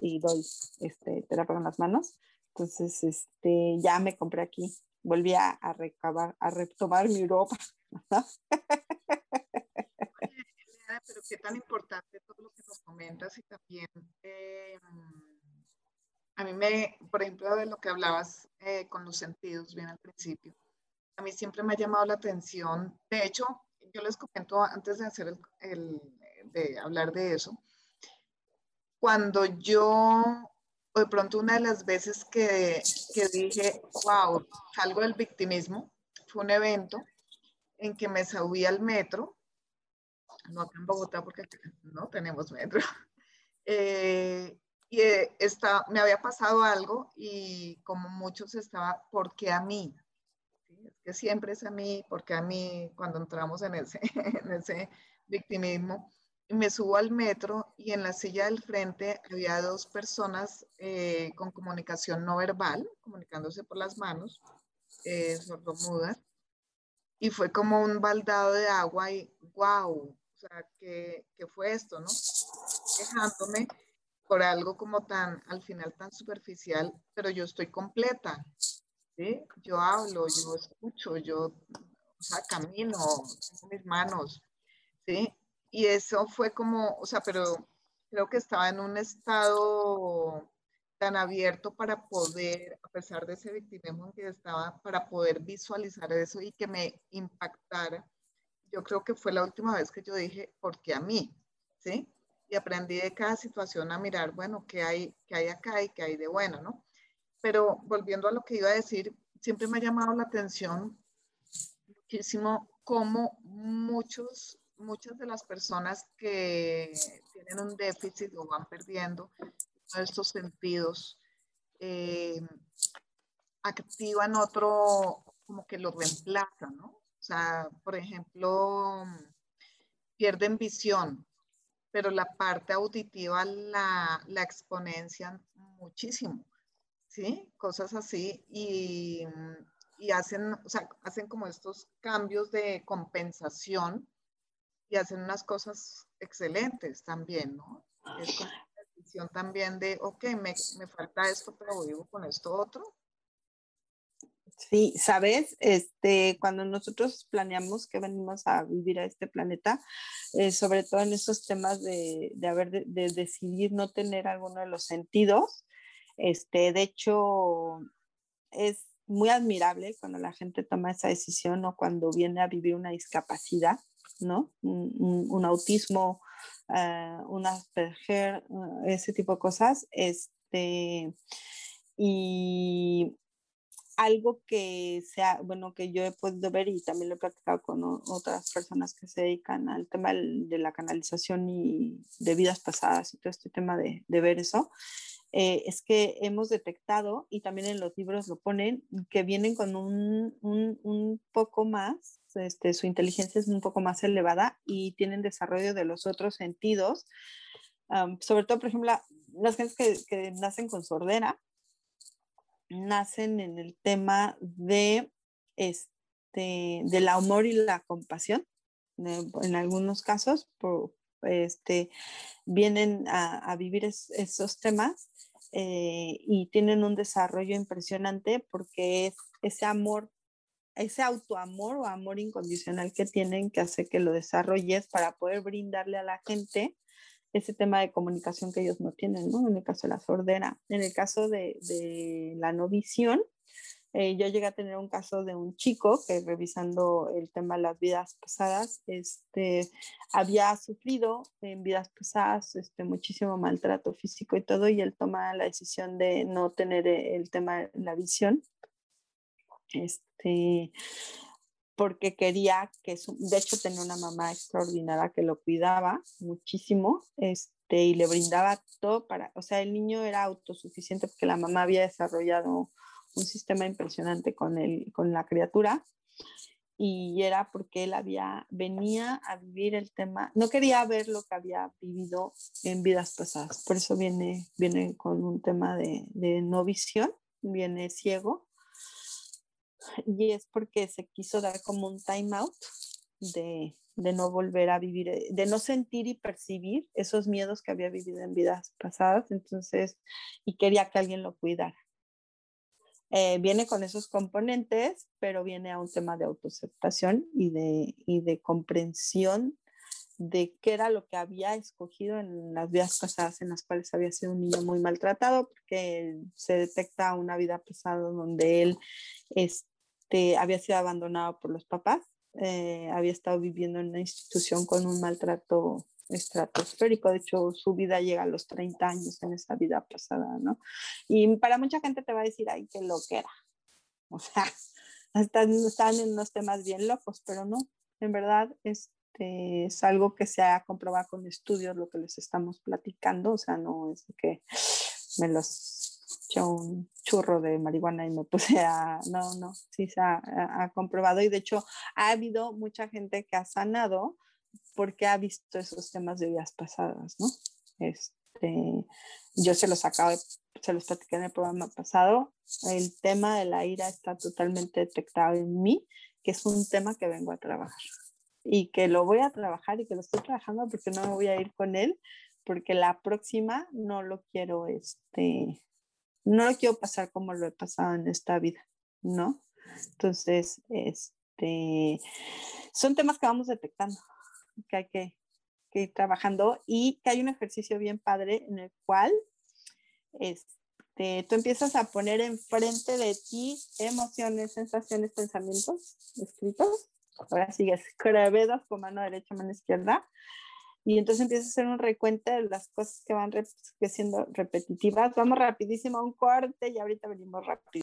y doy este terapia con las manos entonces, este, ya me compré aquí, volví a, recabar, a retomar mi ropa. [LAUGHS] pero qué tan importante todo lo que nos comentas y también eh, a mí me, por ejemplo, de lo que hablabas eh, con los sentidos bien al principio, a mí siempre me ha llamado la atención, de hecho, yo les comento antes de hacer el de hablar de eso, cuando yo o de pronto una de las veces que, que dije, wow, salgo del victimismo, fue un evento en que me subí al metro, no acá en Bogotá porque no tenemos metro, [LAUGHS] eh, y eh, está, me había pasado algo y como muchos estaba, ¿por qué a mí? Es que siempre es a mí, porque a mí cuando entramos en ese, [LAUGHS] en ese victimismo, me subo al metro y en la silla del frente había dos personas eh, con comunicación no verbal, comunicándose por las manos, eh, sordomudas, y fue como un baldado de agua y wow, o sea, ¿qué, ¿qué, fue esto, no? Dejándome por algo como tan, al final tan superficial, pero yo estoy completa, ¿sí? Yo hablo, yo escucho, yo, o sea, camino, tengo mis manos, ¿sí? Y eso fue como, o sea, pero creo que estaba en un estado tan abierto para poder, a pesar de ese victimismo que estaba, para poder visualizar eso y que me impactara. Yo creo que fue la última vez que yo dije, ¿por qué a mí? ¿Sí? Y aprendí de cada situación a mirar, bueno, qué hay, qué hay acá y qué hay de bueno, ¿no? Pero volviendo a lo que iba a decir, siempre me ha llamado la atención muchísimo cómo muchos muchas de las personas que tienen un déficit o van perdiendo estos sentidos, eh, activan otro, como que lo reemplazan, ¿no? O sea, por ejemplo, pierden visión, pero la parte auditiva la, la exponencian muchísimo, ¿sí? Cosas así y, y hacen, o sea, hacen como estos cambios de compensación y hacen unas cosas excelentes también, ¿no? Es como una decisión también de, ok, me, me falta esto, pero vivo con esto otro. Sí, sabes, este, cuando nosotros planeamos que venimos a vivir a este planeta, eh, sobre todo en esos temas de, de haber de, de, decidir no tener alguno de los sentidos, este, de hecho, es muy admirable cuando la gente toma esa decisión o cuando viene a vivir una discapacidad, ¿no? Un, autismo, uh, un Asperger, uh, ese tipo de cosas, este, y algo que sea, bueno, que yo he podido ver y también lo he platicado con otras personas que se dedican al tema de la canalización y de vidas pasadas y todo este tema de, de ver eso, eh, es que hemos detectado, y también en los libros lo ponen, que vienen con un, un, poco más, este, su inteligencia es un poco más elevada y tienen desarrollo de los otros sentidos, sobre todo, por ejemplo, las gentes que, que nacen con sordera, nacen en el tema de este del amor y la compasión en algunos casos por, este vienen a, vivir es, esos temas eh, y tienen un desarrollo impresionante porque es ese amor ese autoamor o amor incondicional que tienen que hace que lo desarrolles para poder brindarle a la gente ese tema de comunicación que ellos no tienen, ¿no? En el caso de la sordera. En el caso de, de la no visión, eh, yo llegué a tener un caso de un chico que revisando el tema de las vidas pasadas, este, había sufrido en vidas pasadas este, muchísimo maltrato físico y todo, y él toma la decisión de no tener el tema de la visión. Este, porque quería que, su, de hecho tenía una mamá extraordinaria que lo cuidaba muchísimo este, y le brindaba todo para, o sea, el niño era autosuficiente porque la mamá había desarrollado un sistema impresionante con, el, con la criatura. Y era porque él había, venía a vivir el tema, no quería ver lo que había vivido en vidas pasadas, por eso viene, viene con un tema de, de no visión, viene ciego. Y es porque se quiso dar como un time out de, de, no volver a vivir, de no sentir y percibir esos miedos que había vivido en vidas pasadas, entonces, y quería que alguien lo cuidara. Eh, viene con esos componentes, pero viene a un tema de autoaceptación y de, y de comprensión de qué era lo que había escogido en las vidas pasadas en las cuales había sido un niño muy maltratado, porque se detecta una vida pasada donde él este, había sido abandonado por los papás, eh, había estado viviendo en una institución con un maltrato estratosférico, de hecho su vida llega a los 30 años en esa vida pasada, ¿no? Y para mucha gente te va a decir, ay, qué lo que era. O sea, [LAUGHS] están, están en unos temas bien locos, pero no, en verdad este, es algo que se ha comprobado con estudios, lo que les estamos platicando, o sea, no es que me los un churro de marihuana y me puse a, no, no, sí se ha, ha, comprobado y de hecho ha habido mucha gente que ha sanado porque ha visto esos temas de vidas pasadas, ¿no? Este, yo se los acabo, se los platiqué en el programa pasado, el tema de la ira está totalmente detectado en mí, que es un tema que vengo a trabajar y que lo voy a trabajar y que lo estoy trabajando porque no me voy a ir con él, porque la próxima no lo quiero, este, no lo quiero pasar como lo he pasado en esta vida, ¿no? Entonces, este, son temas que vamos detectando, que hay que, ir trabajando y que hay un ejercicio bien padre en el cual este, tú empiezas a poner enfrente de ti emociones, sensaciones, pensamientos escritos. Ahora sigues crevedas con mano derecha, mano izquierda y entonces empieza a hacer un recuento de las cosas que van siendo repetitivas. Vamos rapidísimo a un corte y ahorita venimos rápido.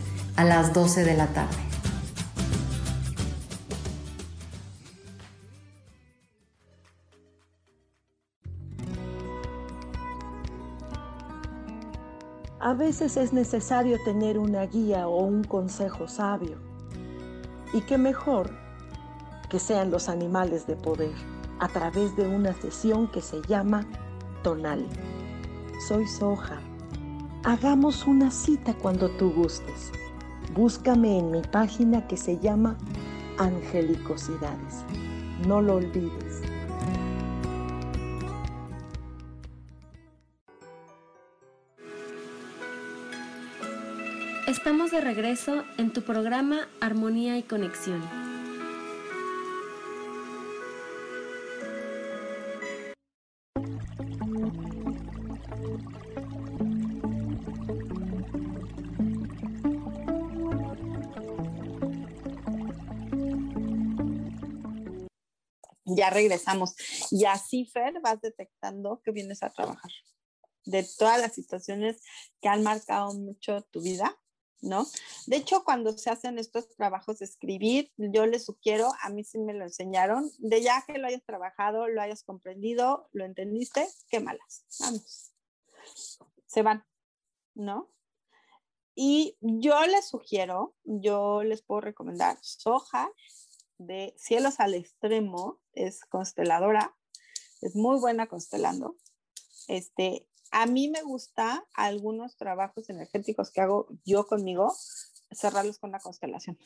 a las 12 de la tarde. A veces es necesario tener una guía o un consejo sabio. Y qué mejor que sean los animales de poder a través de una sesión que se llama Tonal. Soy Soja Hagamos una cita cuando tú gustes. Búscame en mi página que se llama Angelicosidades. No lo olvides. Estamos de regreso en tu programa Armonía y Conexión. Ya regresamos. Y así, Fer, vas detectando que vienes a trabajar de todas las situaciones que han marcado mucho tu vida, ¿no? De hecho, cuando se hacen estos trabajos de escribir, yo les sugiero, a mí sí me lo enseñaron, de ya que lo hayas trabajado, lo hayas comprendido, lo entendiste, qué malas, vamos. Se van, ¿no? Y yo les sugiero, yo les puedo recomendar soja, de Cielos al Extremo, es consteladora, es muy buena constelando. Este, a mí me gusta algunos trabajos energéticos que hago yo conmigo, cerrarlos con la constelación.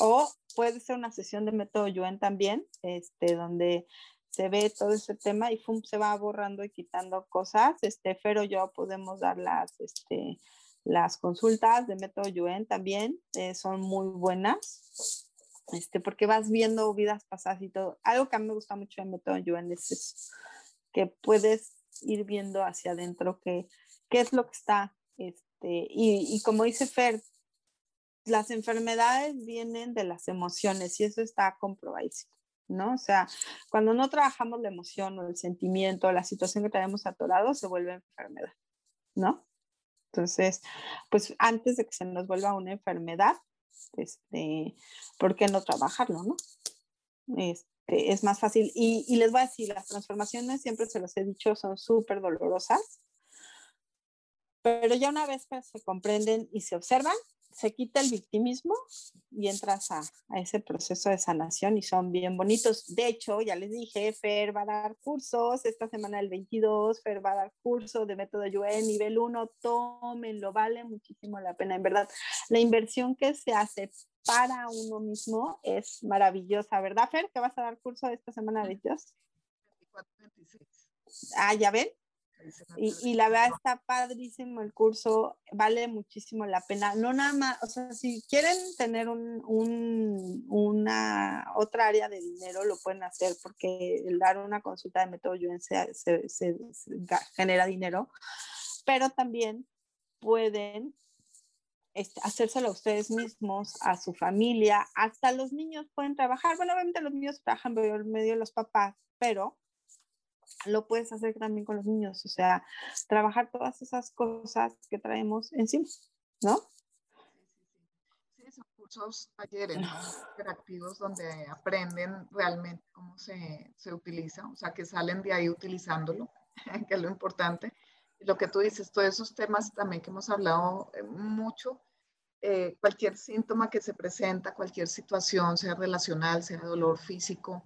O puede ser una sesión de método Yuen también, este, donde se ve todo ese tema y se va borrando y quitando cosas. Este, Fer o yo podemos dar las, este, las consultas de método Yuen también, eh, son muy buenas este, porque vas viendo vidas pasadas y todo. Algo que a mí me gusta mucho en Método Yuan es eso, que puedes ir viendo hacia adentro qué, qué es lo que está, este, y, y como dice Fer, las enfermedades vienen de las emociones y eso está comprobadísimo. ¿no? O sea, cuando no trabajamos la emoción o el sentimiento, la situación que tenemos atorado, se vuelve enfermedad, ¿no? Entonces, pues antes de que se nos vuelva una enfermedad, este, ¿por qué no trabajarlo, no? Este, es más fácil. Y, y les voy a decir, las transformaciones, siempre se los he dicho, son súper dolorosas, pero ya una vez que se comprenden y se observan, se quita el victimismo y entras a, ese proceso de sanación y son bien bonitos. De hecho, ya les dije, Fer va a dar cursos esta semana del 22, Fer va a dar curso de método Yue nivel 1, tómenlo, vale muchísimo la pena. En verdad, la inversión que se hace para uno mismo es maravillosa, ¿verdad, Fer? ¿Que vas a dar curso esta semana de Dios? 24, 26. Ah, ya ven, y, la verdad está padrísimo el curso, vale muchísimo la pena. No nada más, o sea, si quieren tener un, una otra área de dinero, lo pueden hacer porque el dar una consulta de método Yuen se, se, genera dinero, pero también pueden este, hacérselo a ustedes mismos, a su familia, hasta los niños pueden trabajar. Bueno, obviamente los niños trabajan por medio de los papás, pero lo puedes hacer también con los niños, o sea, trabajar todas esas cosas que traemos encima, ¿no? Sí, son cursos, talleres interactivos donde aprenden realmente cómo se, se, utiliza, o sea, que salen de ahí utilizándolo, [LAUGHS] que es lo importante. Y lo que tú dices, todos esos temas también que hemos hablado eh, mucho, eh, cualquier síntoma que se presenta, cualquier situación, sea relacional, sea dolor físico,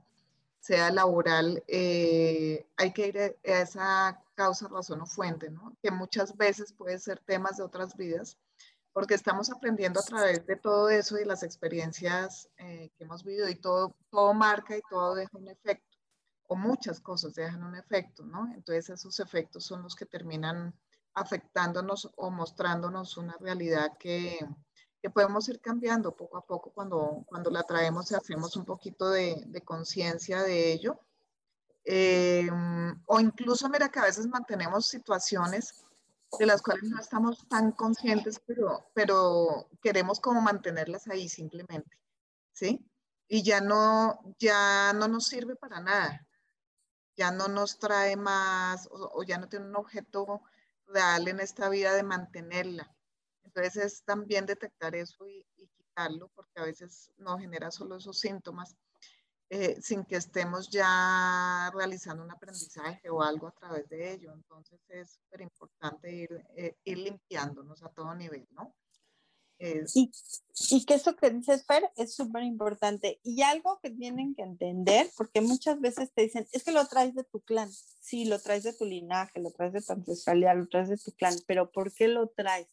sea laboral, eh, hay que ir a esa causa, razón o fuente. Que muchas veces puede ser temas de otras vidas, porque estamos aprendiendo a través de todo eso y las experiencias eh, que hemos vivido y todo, todo marca y todo deja un efecto, o muchas cosas dejan un efecto, ¿no? Entonces esos efectos son los que terminan afectándonos o mostrándonos una realidad que, que podemos ir cambiando poco a poco cuando, cuando la traemos y hacemos un poquito de, conciencia de ello. Eh, o incluso, mira que a veces mantenemos situaciones de las cuales no estamos tan conscientes, pero, pero queremos como mantenerlas ahí simplemente, ¿sí? Y ya no, ya no nos sirve para nada, ya no nos trae más o ya no tiene un objeto real en esta vida de mantenerla. Entonces es también detectar eso y, quitarlo, porque a veces no genera solo esos síntomas, eh, sin que estemos ya realizando un aprendizaje o algo a través de ello. Entonces es súper importante ir, eh, ir limpiándonos a todo nivel, ¿no? Y, y, que eso que dices, Fer, es súper importante. Y algo que tienen que entender, porque muchas veces te dicen, es que lo traes de tu clan. Sí, lo traes de tu linaje, lo traes de tu ancestralidad, lo traes de tu clan, pero ¿por qué lo traes?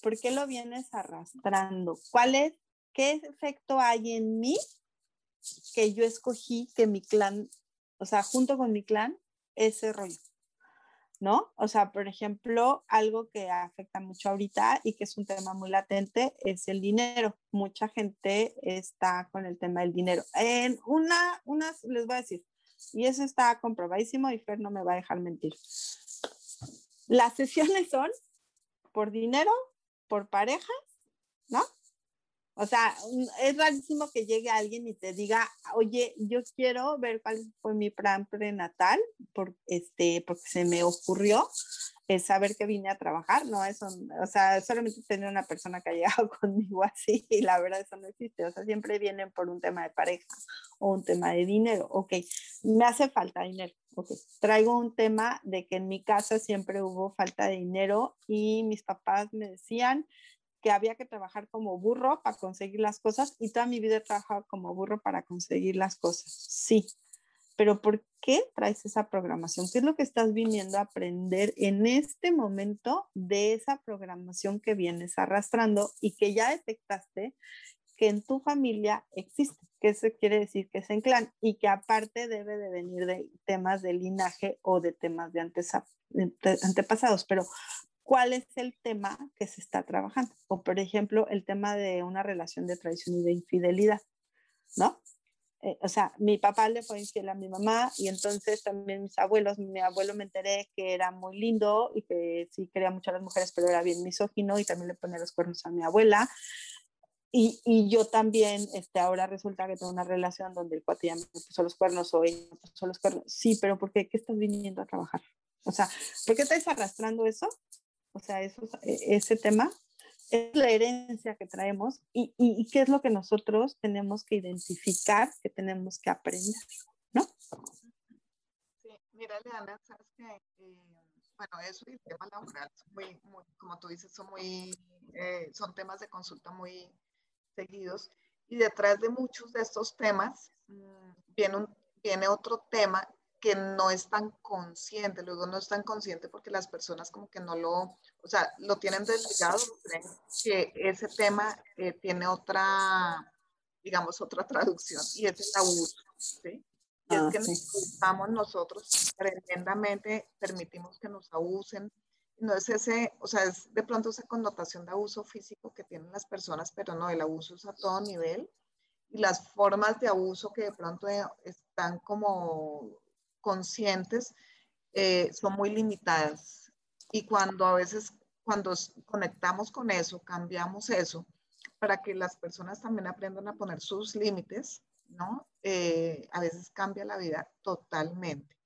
¿Por qué lo vienes arrastrando? ¿Cuál es, qué efecto hay en mí que yo escogí que mi clan, o sea, junto con mi clan, ese rollo? ¿No? O sea, por ejemplo, algo que afecta mucho ahorita y que es un tema muy latente es el dinero. Mucha gente está con el tema del dinero. En una, unas, les voy a decir, y eso está comprobadísimo y Fer no me va a dejar mentir. Las sesiones son por dinero por pareja, ¿no? O sea, es rarísimo que llegue alguien y te diga, oye, yo quiero ver cuál fue mi plan prenatal, por, este, porque se me ocurrió es saber que vine a trabajar, ¿no? Eso, o sea, solamente tener una persona que ha [LAUGHS] llegado conmigo así, y la verdad eso no existe, o sea, siempre vienen por un tema de pareja o un tema de dinero, ok, me hace falta dinero, ok, traigo un tema de que en mi casa siempre hubo falta de dinero y mis papás me decían que había que trabajar como burro para conseguir las cosas y toda mi vida he trabajado como burro para conseguir las cosas, sí, pero ¿por qué traes esa programación? ¿Qué es lo que estás viniendo a aprender en este momento de esa programación que vienes arrastrando y que ya detectaste que en tu familia existe? Que eso quiere decir que es en clan y que aparte debe de venir de temas de linaje o de temas de antepasados. Pero, ¿cuál es el tema que se está trabajando? O, por ejemplo, el tema de una relación de traición y de infidelidad, ¿no? Eh, o sea, mi papá le fue infiel a mi mamá y entonces también mis abuelos, mi abuelo me enteré que era muy lindo y que sí quería mucho a las mujeres, pero era bien misógino y también le ponía los cuernos a mi abuela. Y, y, yo también, este, ahora resulta que tengo una relación donde el cuate ya me puso los cuernos o ella me puso los cuernos. Sí, pero ¿por qué? ¿Qué estás viniendo a trabajar? O sea, ¿por qué estás arrastrando eso? O sea, eso, e, ese tema es la herencia que traemos y, y, qué es lo que nosotros tenemos que identificar, que tenemos que aprender, ¿no? Sí, mira, Leana, sabes que, eh, bueno, eso y el tema laboral, muy, muy, como tú dices, son, muy, eh, son temas de consulta muy seguidos y detrás de muchos de estos temas mmm, viene, un, viene otro tema que no es tan consciente, luego no es tan consciente porque las personas como que no lo, o sea, lo tienen desligado, creen que ese tema eh, tiene otra, digamos, otra traducción y es el abuso, ¿sí? Y ah, es que sí. nos nosotros tremendamente, permitimos que nos abusen, no es ese, o sea, es de pronto esa connotación de abuso físico que tienen las personas, pero no, el abuso es a todo nivel y las formas de abuso que de pronto están como conscientes eh, son muy limitadas. Y cuando a veces, cuando conectamos con eso, cambiamos eso, para que las personas también aprendan a poner sus límites, ¿no? Eh, a veces cambia la vida totalmente.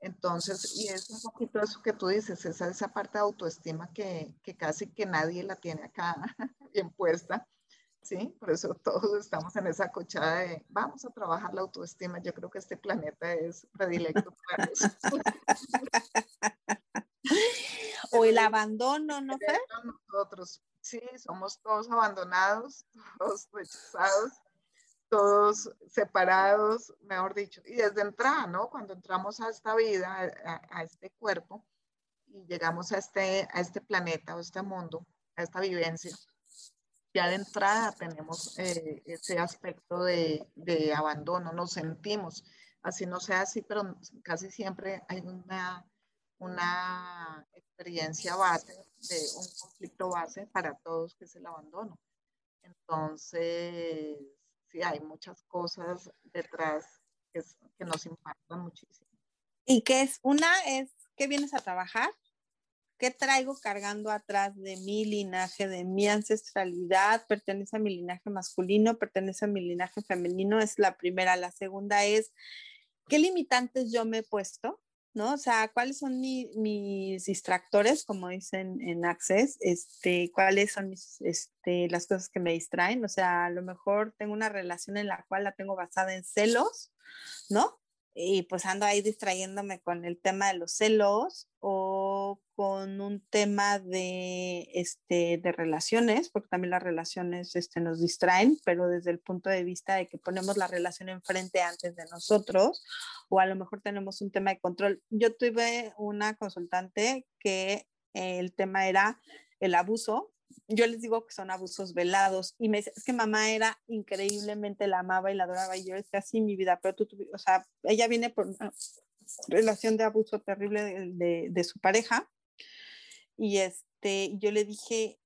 Entonces, y es un poquito eso que tú dices, esa, esa parte de autoestima que, que casi que nadie la tiene acá [LAUGHS] bien puesta ¿sí? Por eso todos estamos en esa cochada de vamos a trabajar la autoestima. Yo creo que este planeta es predilecto para eso. [LAUGHS] o el abandono, ¿no sé? Nosotros, Sí, somos todos abandonados, todos rechazados, todos separados, mejor dicho. Y desde entrada, ¿no? Cuando entramos a esta vida, a, este cuerpo, y llegamos a este, a este planeta, a este mundo, a esta vivencia, ya de entrada tenemos eh, ese aspecto de, de, abandono, nos sentimos, así no sea así, pero casi siempre hay una, una experiencia base, de un conflicto base para todos que es el abandono. Entonces, sí, hay muchas cosas detrás que, que nos impactan muchísimo. ¿Y qué es? Una es, ¿qué vienes a trabajar? ¿Qué traigo cargando atrás de mi linaje, de mi ancestralidad? ¿Pertenece a mi linaje masculino? ¿Pertenece a mi linaje femenino? Es la primera. La segunda es, ¿qué limitantes yo me he puesto? ¿no? O sea, ¿cuáles son mis distractores, como dicen en Access? Este, ¿Cuáles son este, las cosas que me distraen? O sea, a lo mejor tengo una relación en la cual la tengo basada en celos, ¿no? Y pues ando ahí distrayéndome con el tema de los celos o con un tema de, este, de relaciones, porque también las relaciones este, nos distraen, pero desde el punto de vista de que ponemos la relación enfrente antes de nosotros, o a lo mejor tenemos un tema de control. Yo tuve una consultante que el tema era el abuso yo les digo que son abusos velados y me dice, es que mamá era increíblemente la amaba y la adoraba y yo decía, sí, mi vida, pero tú, o sea, ella viene por una relación de abuso terrible de, de, su pareja y este, yo le dije,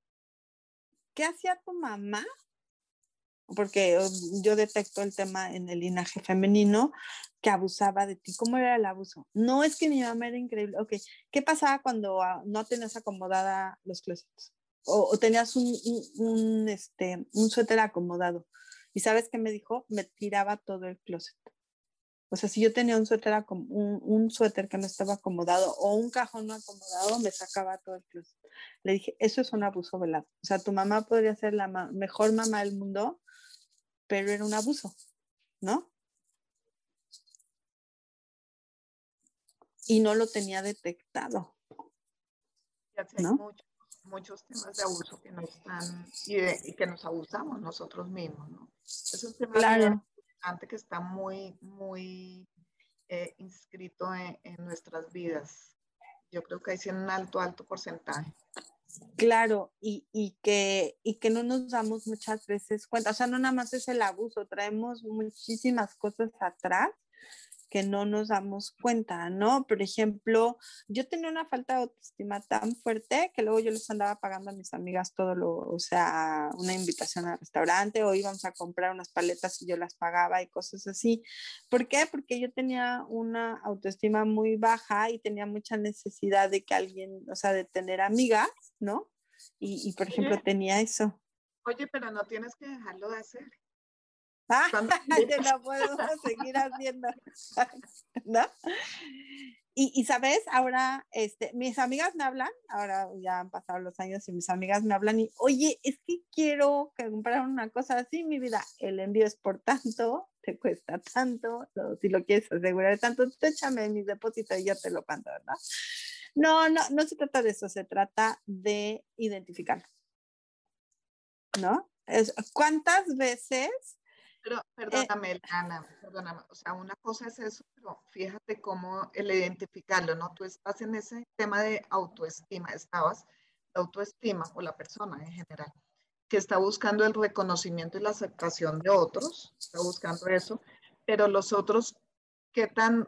¿qué hacía tu mamá? Porque yo detecto el tema en el linaje femenino que abusaba de ti. ¿Cómo era el abuso? No es que mi mamá era increíble. Ok, ¿qué pasaba cuando ah, no tenías acomodada los closets? O, tenías un, un, este, un suéter acomodado. ¿Y sabes qué me dijo? Me tiraba todo el closet. O sea, si yo tenía un suéter, un, un suéter que no estaba acomodado o un cajón no acomodado, me sacaba todo el closet. Le dije, eso es un abuso velado. O sea, tu mamá podría ser la mejor mamá del mundo, pero era un abuso, ¿no? Y no lo tenía detectado. ¿no? Muchos temas de abuso que nos están y, que nos abusamos nosotros mismos, ¿no? Es un tema claro. importante que está muy, muy eh, inscrito en, en, nuestras vidas. Yo creo que hay un alto, alto porcentaje. Claro, y, y, que, y que no nos damos muchas veces cuenta, o sea, no nada más es el abuso, traemos muchísimas cosas atrás que no nos damos cuenta, ¿no? Por ejemplo, yo tenía una falta de autoestima tan fuerte que luego yo les andaba pagando a mis amigas todo lo, o sea, una invitación al restaurante o íbamos a comprar unas paletas y yo las pagaba y cosas así. ¿Por qué? Porque yo tenía una autoestima muy baja y tenía mucha necesidad de que alguien, o sea, de tener amigas, ¿no? Y, y por ejemplo, tenía eso. Oye, pero no tienes que dejarlo de hacer. Ah, te lo podemos seguir haciendo. [LAUGHS] ¿No? Y, y, sabes, ahora este, mis amigas me hablan, ahora ya han pasado los años y mis amigas me hablan y, oye, es que quiero comprar una cosa así, mi vida, el envío es por tanto, te cuesta tanto, si lo quieres asegurar tanto, te échame mi depósito y yo te lo mando, ¿verdad? No, no, no se trata de eso, se trata de identificar, ¿no? Es, ¿Cuántas veces pero eh, perdóname, Ana, perdóname. O sea, una cosa es eso, pero fíjate cómo el identificarlo, ¿no? Tú estás en ese tema de autoestima, estabas, la autoestima o la persona en general, que está buscando el reconocimiento y la aceptación de otros, está buscando eso, pero los otros, ¿qué tan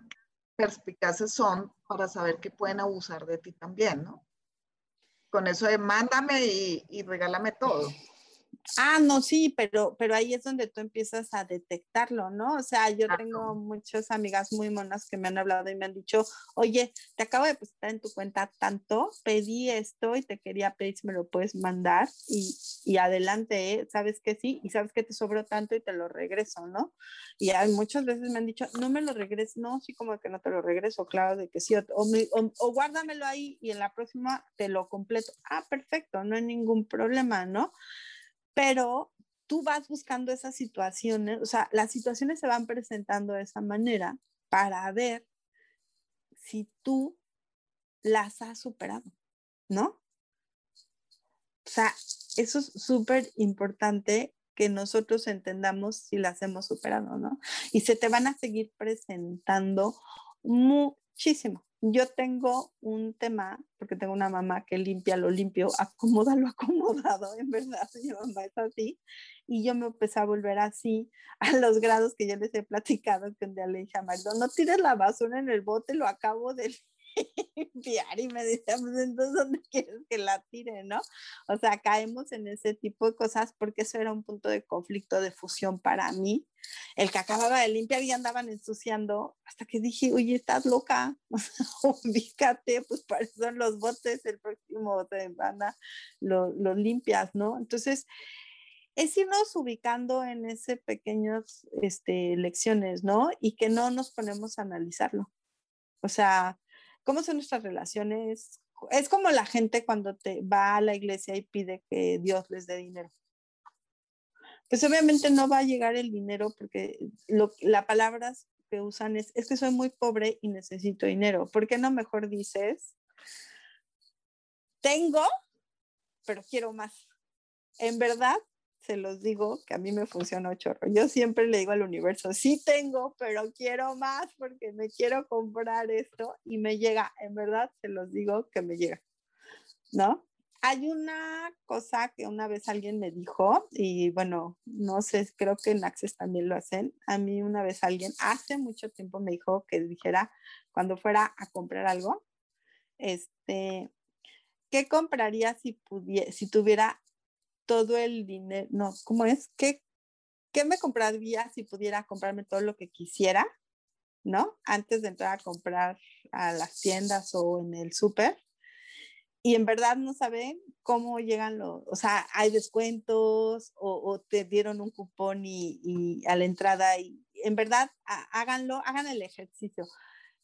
perspicaces son para saber que pueden abusar de ti también, ¿no? Con eso de mándame y, y regálame todo. Ah, no, sí, pero, pero ahí es donde tú empiezas a detectarlo, ¿no? O sea, yo tengo muchas amigas muy monas que me han hablado y me han dicho, oye, te acabo de depositar en tu cuenta tanto, pedí esto y te quería pedir si me lo puedes mandar y, y adelante, ¿eh? sabes que sí, y sabes que te sobró tanto y te lo regreso, ¿no? Y hay, muchas veces me han dicho, no me lo regreso, no, sí, como que no te lo regreso, claro, de que sí, o, o, o guárdamelo ahí y en la próxima te lo completo. Ah, perfecto, no hay ningún problema, ¿no? Pero tú vas buscando esas situaciones, o sea, las situaciones se van presentando de esa manera para ver si tú las has superado, ¿no? O sea, Eso es súper importante que nosotros entendamos si las hemos superado, ¿no? Y se te van a seguir presentando muchísimo. Yo tengo un tema, porque tengo una mamá que limpia lo limpio, acomoda lo [LAUGHS] acomodado, en verdad, mi mamá es así, y yo me empecé a volver así a los grados que ya les he platicado, que un día le Mardo, no tires la basura en el bote, lo acabo de [LAUGHS] limpiar y me decía, pues entonces, ¿dónde [LAUGHS] quieres que la tire, no? O sea, caemos en ese tipo de cosas porque eso era un punto de conflicto, de fusión para mí. El que acababa de limpiar y andaban ensuciando, hasta que dije, oye, estás loca, [LAUGHS] ubícate, pues para eso son los botes, el próximo semana los lo limpias, ¿no? Entonces, es irnos ubicando en ese pequeños este, lecciones, ¿no? Y que no nos ponemos a analizarlo. O sea, ¿Cómo son nuestras relaciones? Es como la gente cuando te va a la iglesia y pide que Dios les dé dinero. Pues obviamente no va a llegar el dinero porque lo, la palabras que usan es, es que soy muy pobre y necesito dinero. ¿Por qué no mejor dices, tengo, pero quiero más? En verdad, se los digo que a mí me funciona chorro. Yo siempre le digo al universo, sí tengo, pero quiero más porque me quiero comprar esto y me llega, en verdad se los digo que me llega, ¿no? Hay una cosa que una vez alguien me dijo y bueno, no sé, creo que en Access también lo hacen. A mí una vez alguien hace mucho tiempo me dijo que dijera cuando fuera a comprar algo, este, ¿qué compraría si pudiera, si tuviera todo el dinero, no, ¿cómo es? ¿Qué, ¿Qué me compraría si pudiera comprarme todo lo que quisiera, ¿no? Antes de entrar a comprar a las tiendas o en el súper. Y en verdad no saben cómo llegan los, o sea, hay descuentos o, te dieron un cupón y, y, a la entrada y en verdad háganlo, hagan el ejercicio.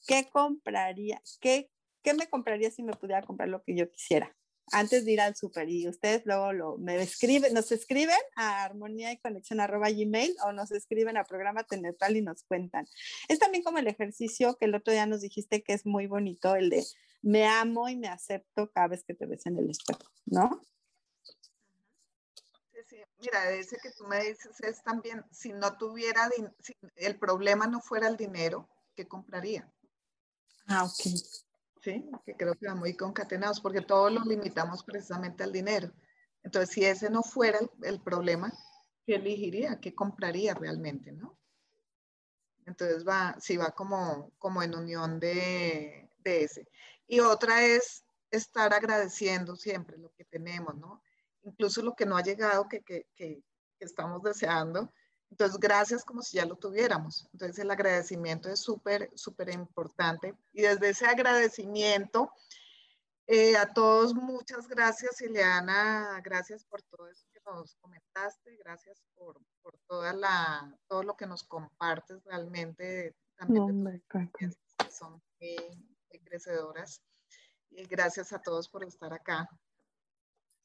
¿Qué compraría? ¿Qué, ¿Qué me compraría si me pudiera comprar lo que yo quisiera? Antes de ir al súper y ustedes luego lo, me escriben, nos escriben a armonía y conexión arroba gmail o nos escriben a programa Tenetral y nos cuentan. Es también como el ejercicio que el otro día nos dijiste que es muy bonito, el de me amo y me acepto cada vez que te ves en el espejo, ¿no? Sí, sí. Mira, ese que tú me dices es también, si no tuviera, si el problema no fuera el dinero, ¿qué compraría? Ah, ok. ¿Sí? que creo que van muy concatenados, porque todos lo limitamos precisamente al dinero. Entonces, si ese no fuera el, problema, ¿qué elegiría? ¿Qué compraría realmente? ¿no? Entonces, va, sí va como, como en unión de, de ese. Y otra es estar agradeciendo siempre lo que tenemos, ¿no? Incluso lo que no ha llegado, que, que, que, que estamos deseando, entonces, gracias como si ya lo tuviéramos. Entonces, el agradecimiento es súper, súper importante. Y desde ese agradecimiento, eh, a todos, muchas gracias, Ileana. Gracias por todo eso que nos comentaste. Gracias por, por toda la, todo lo que nos compartes realmente. También de que son muy, muy crecedoras. Y gracias a todos por estar acá.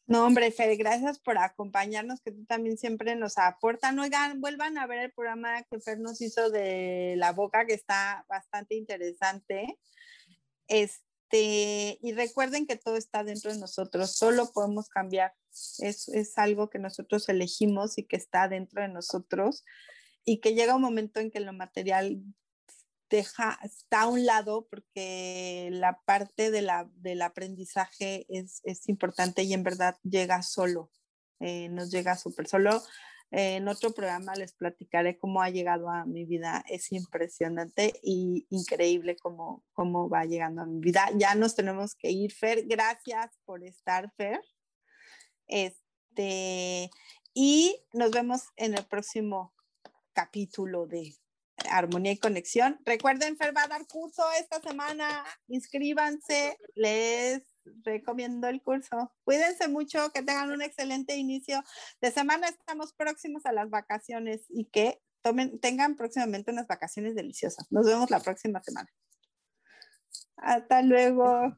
No, hombre, Fer, gracias por acompañarnos, que tú también siempre nos aportan. Oigan, vuelvan a ver el programa que Fer nos hizo de la boca, que está bastante interesante. Este, y recuerden que todo está dentro de nosotros, solo podemos cambiar. Es, es algo que nosotros elegimos y que está dentro de nosotros y que llega un momento en que lo material deja, está a un lado porque la parte de la, del aprendizaje es, es, importante y en verdad llega solo, eh, nos llega súper solo. En otro programa les platicaré cómo ha llegado a mi vida. Es impresionante y increíble cómo, cómo va llegando a mi vida. Ya nos tenemos que ir, Fer. Gracias por estar, Fer. Este, y nos vemos en el próximo capítulo de Armonía y Conexión. Recuerden, Fer a dar curso esta semana. Inscríbanse, les recomiendo el curso. Cuídense mucho, que tengan un excelente inicio de semana. Estamos próximos a las vacaciones y que tomen, tengan próximamente unas vacaciones deliciosas. Nos vemos la próxima semana. Hasta luego.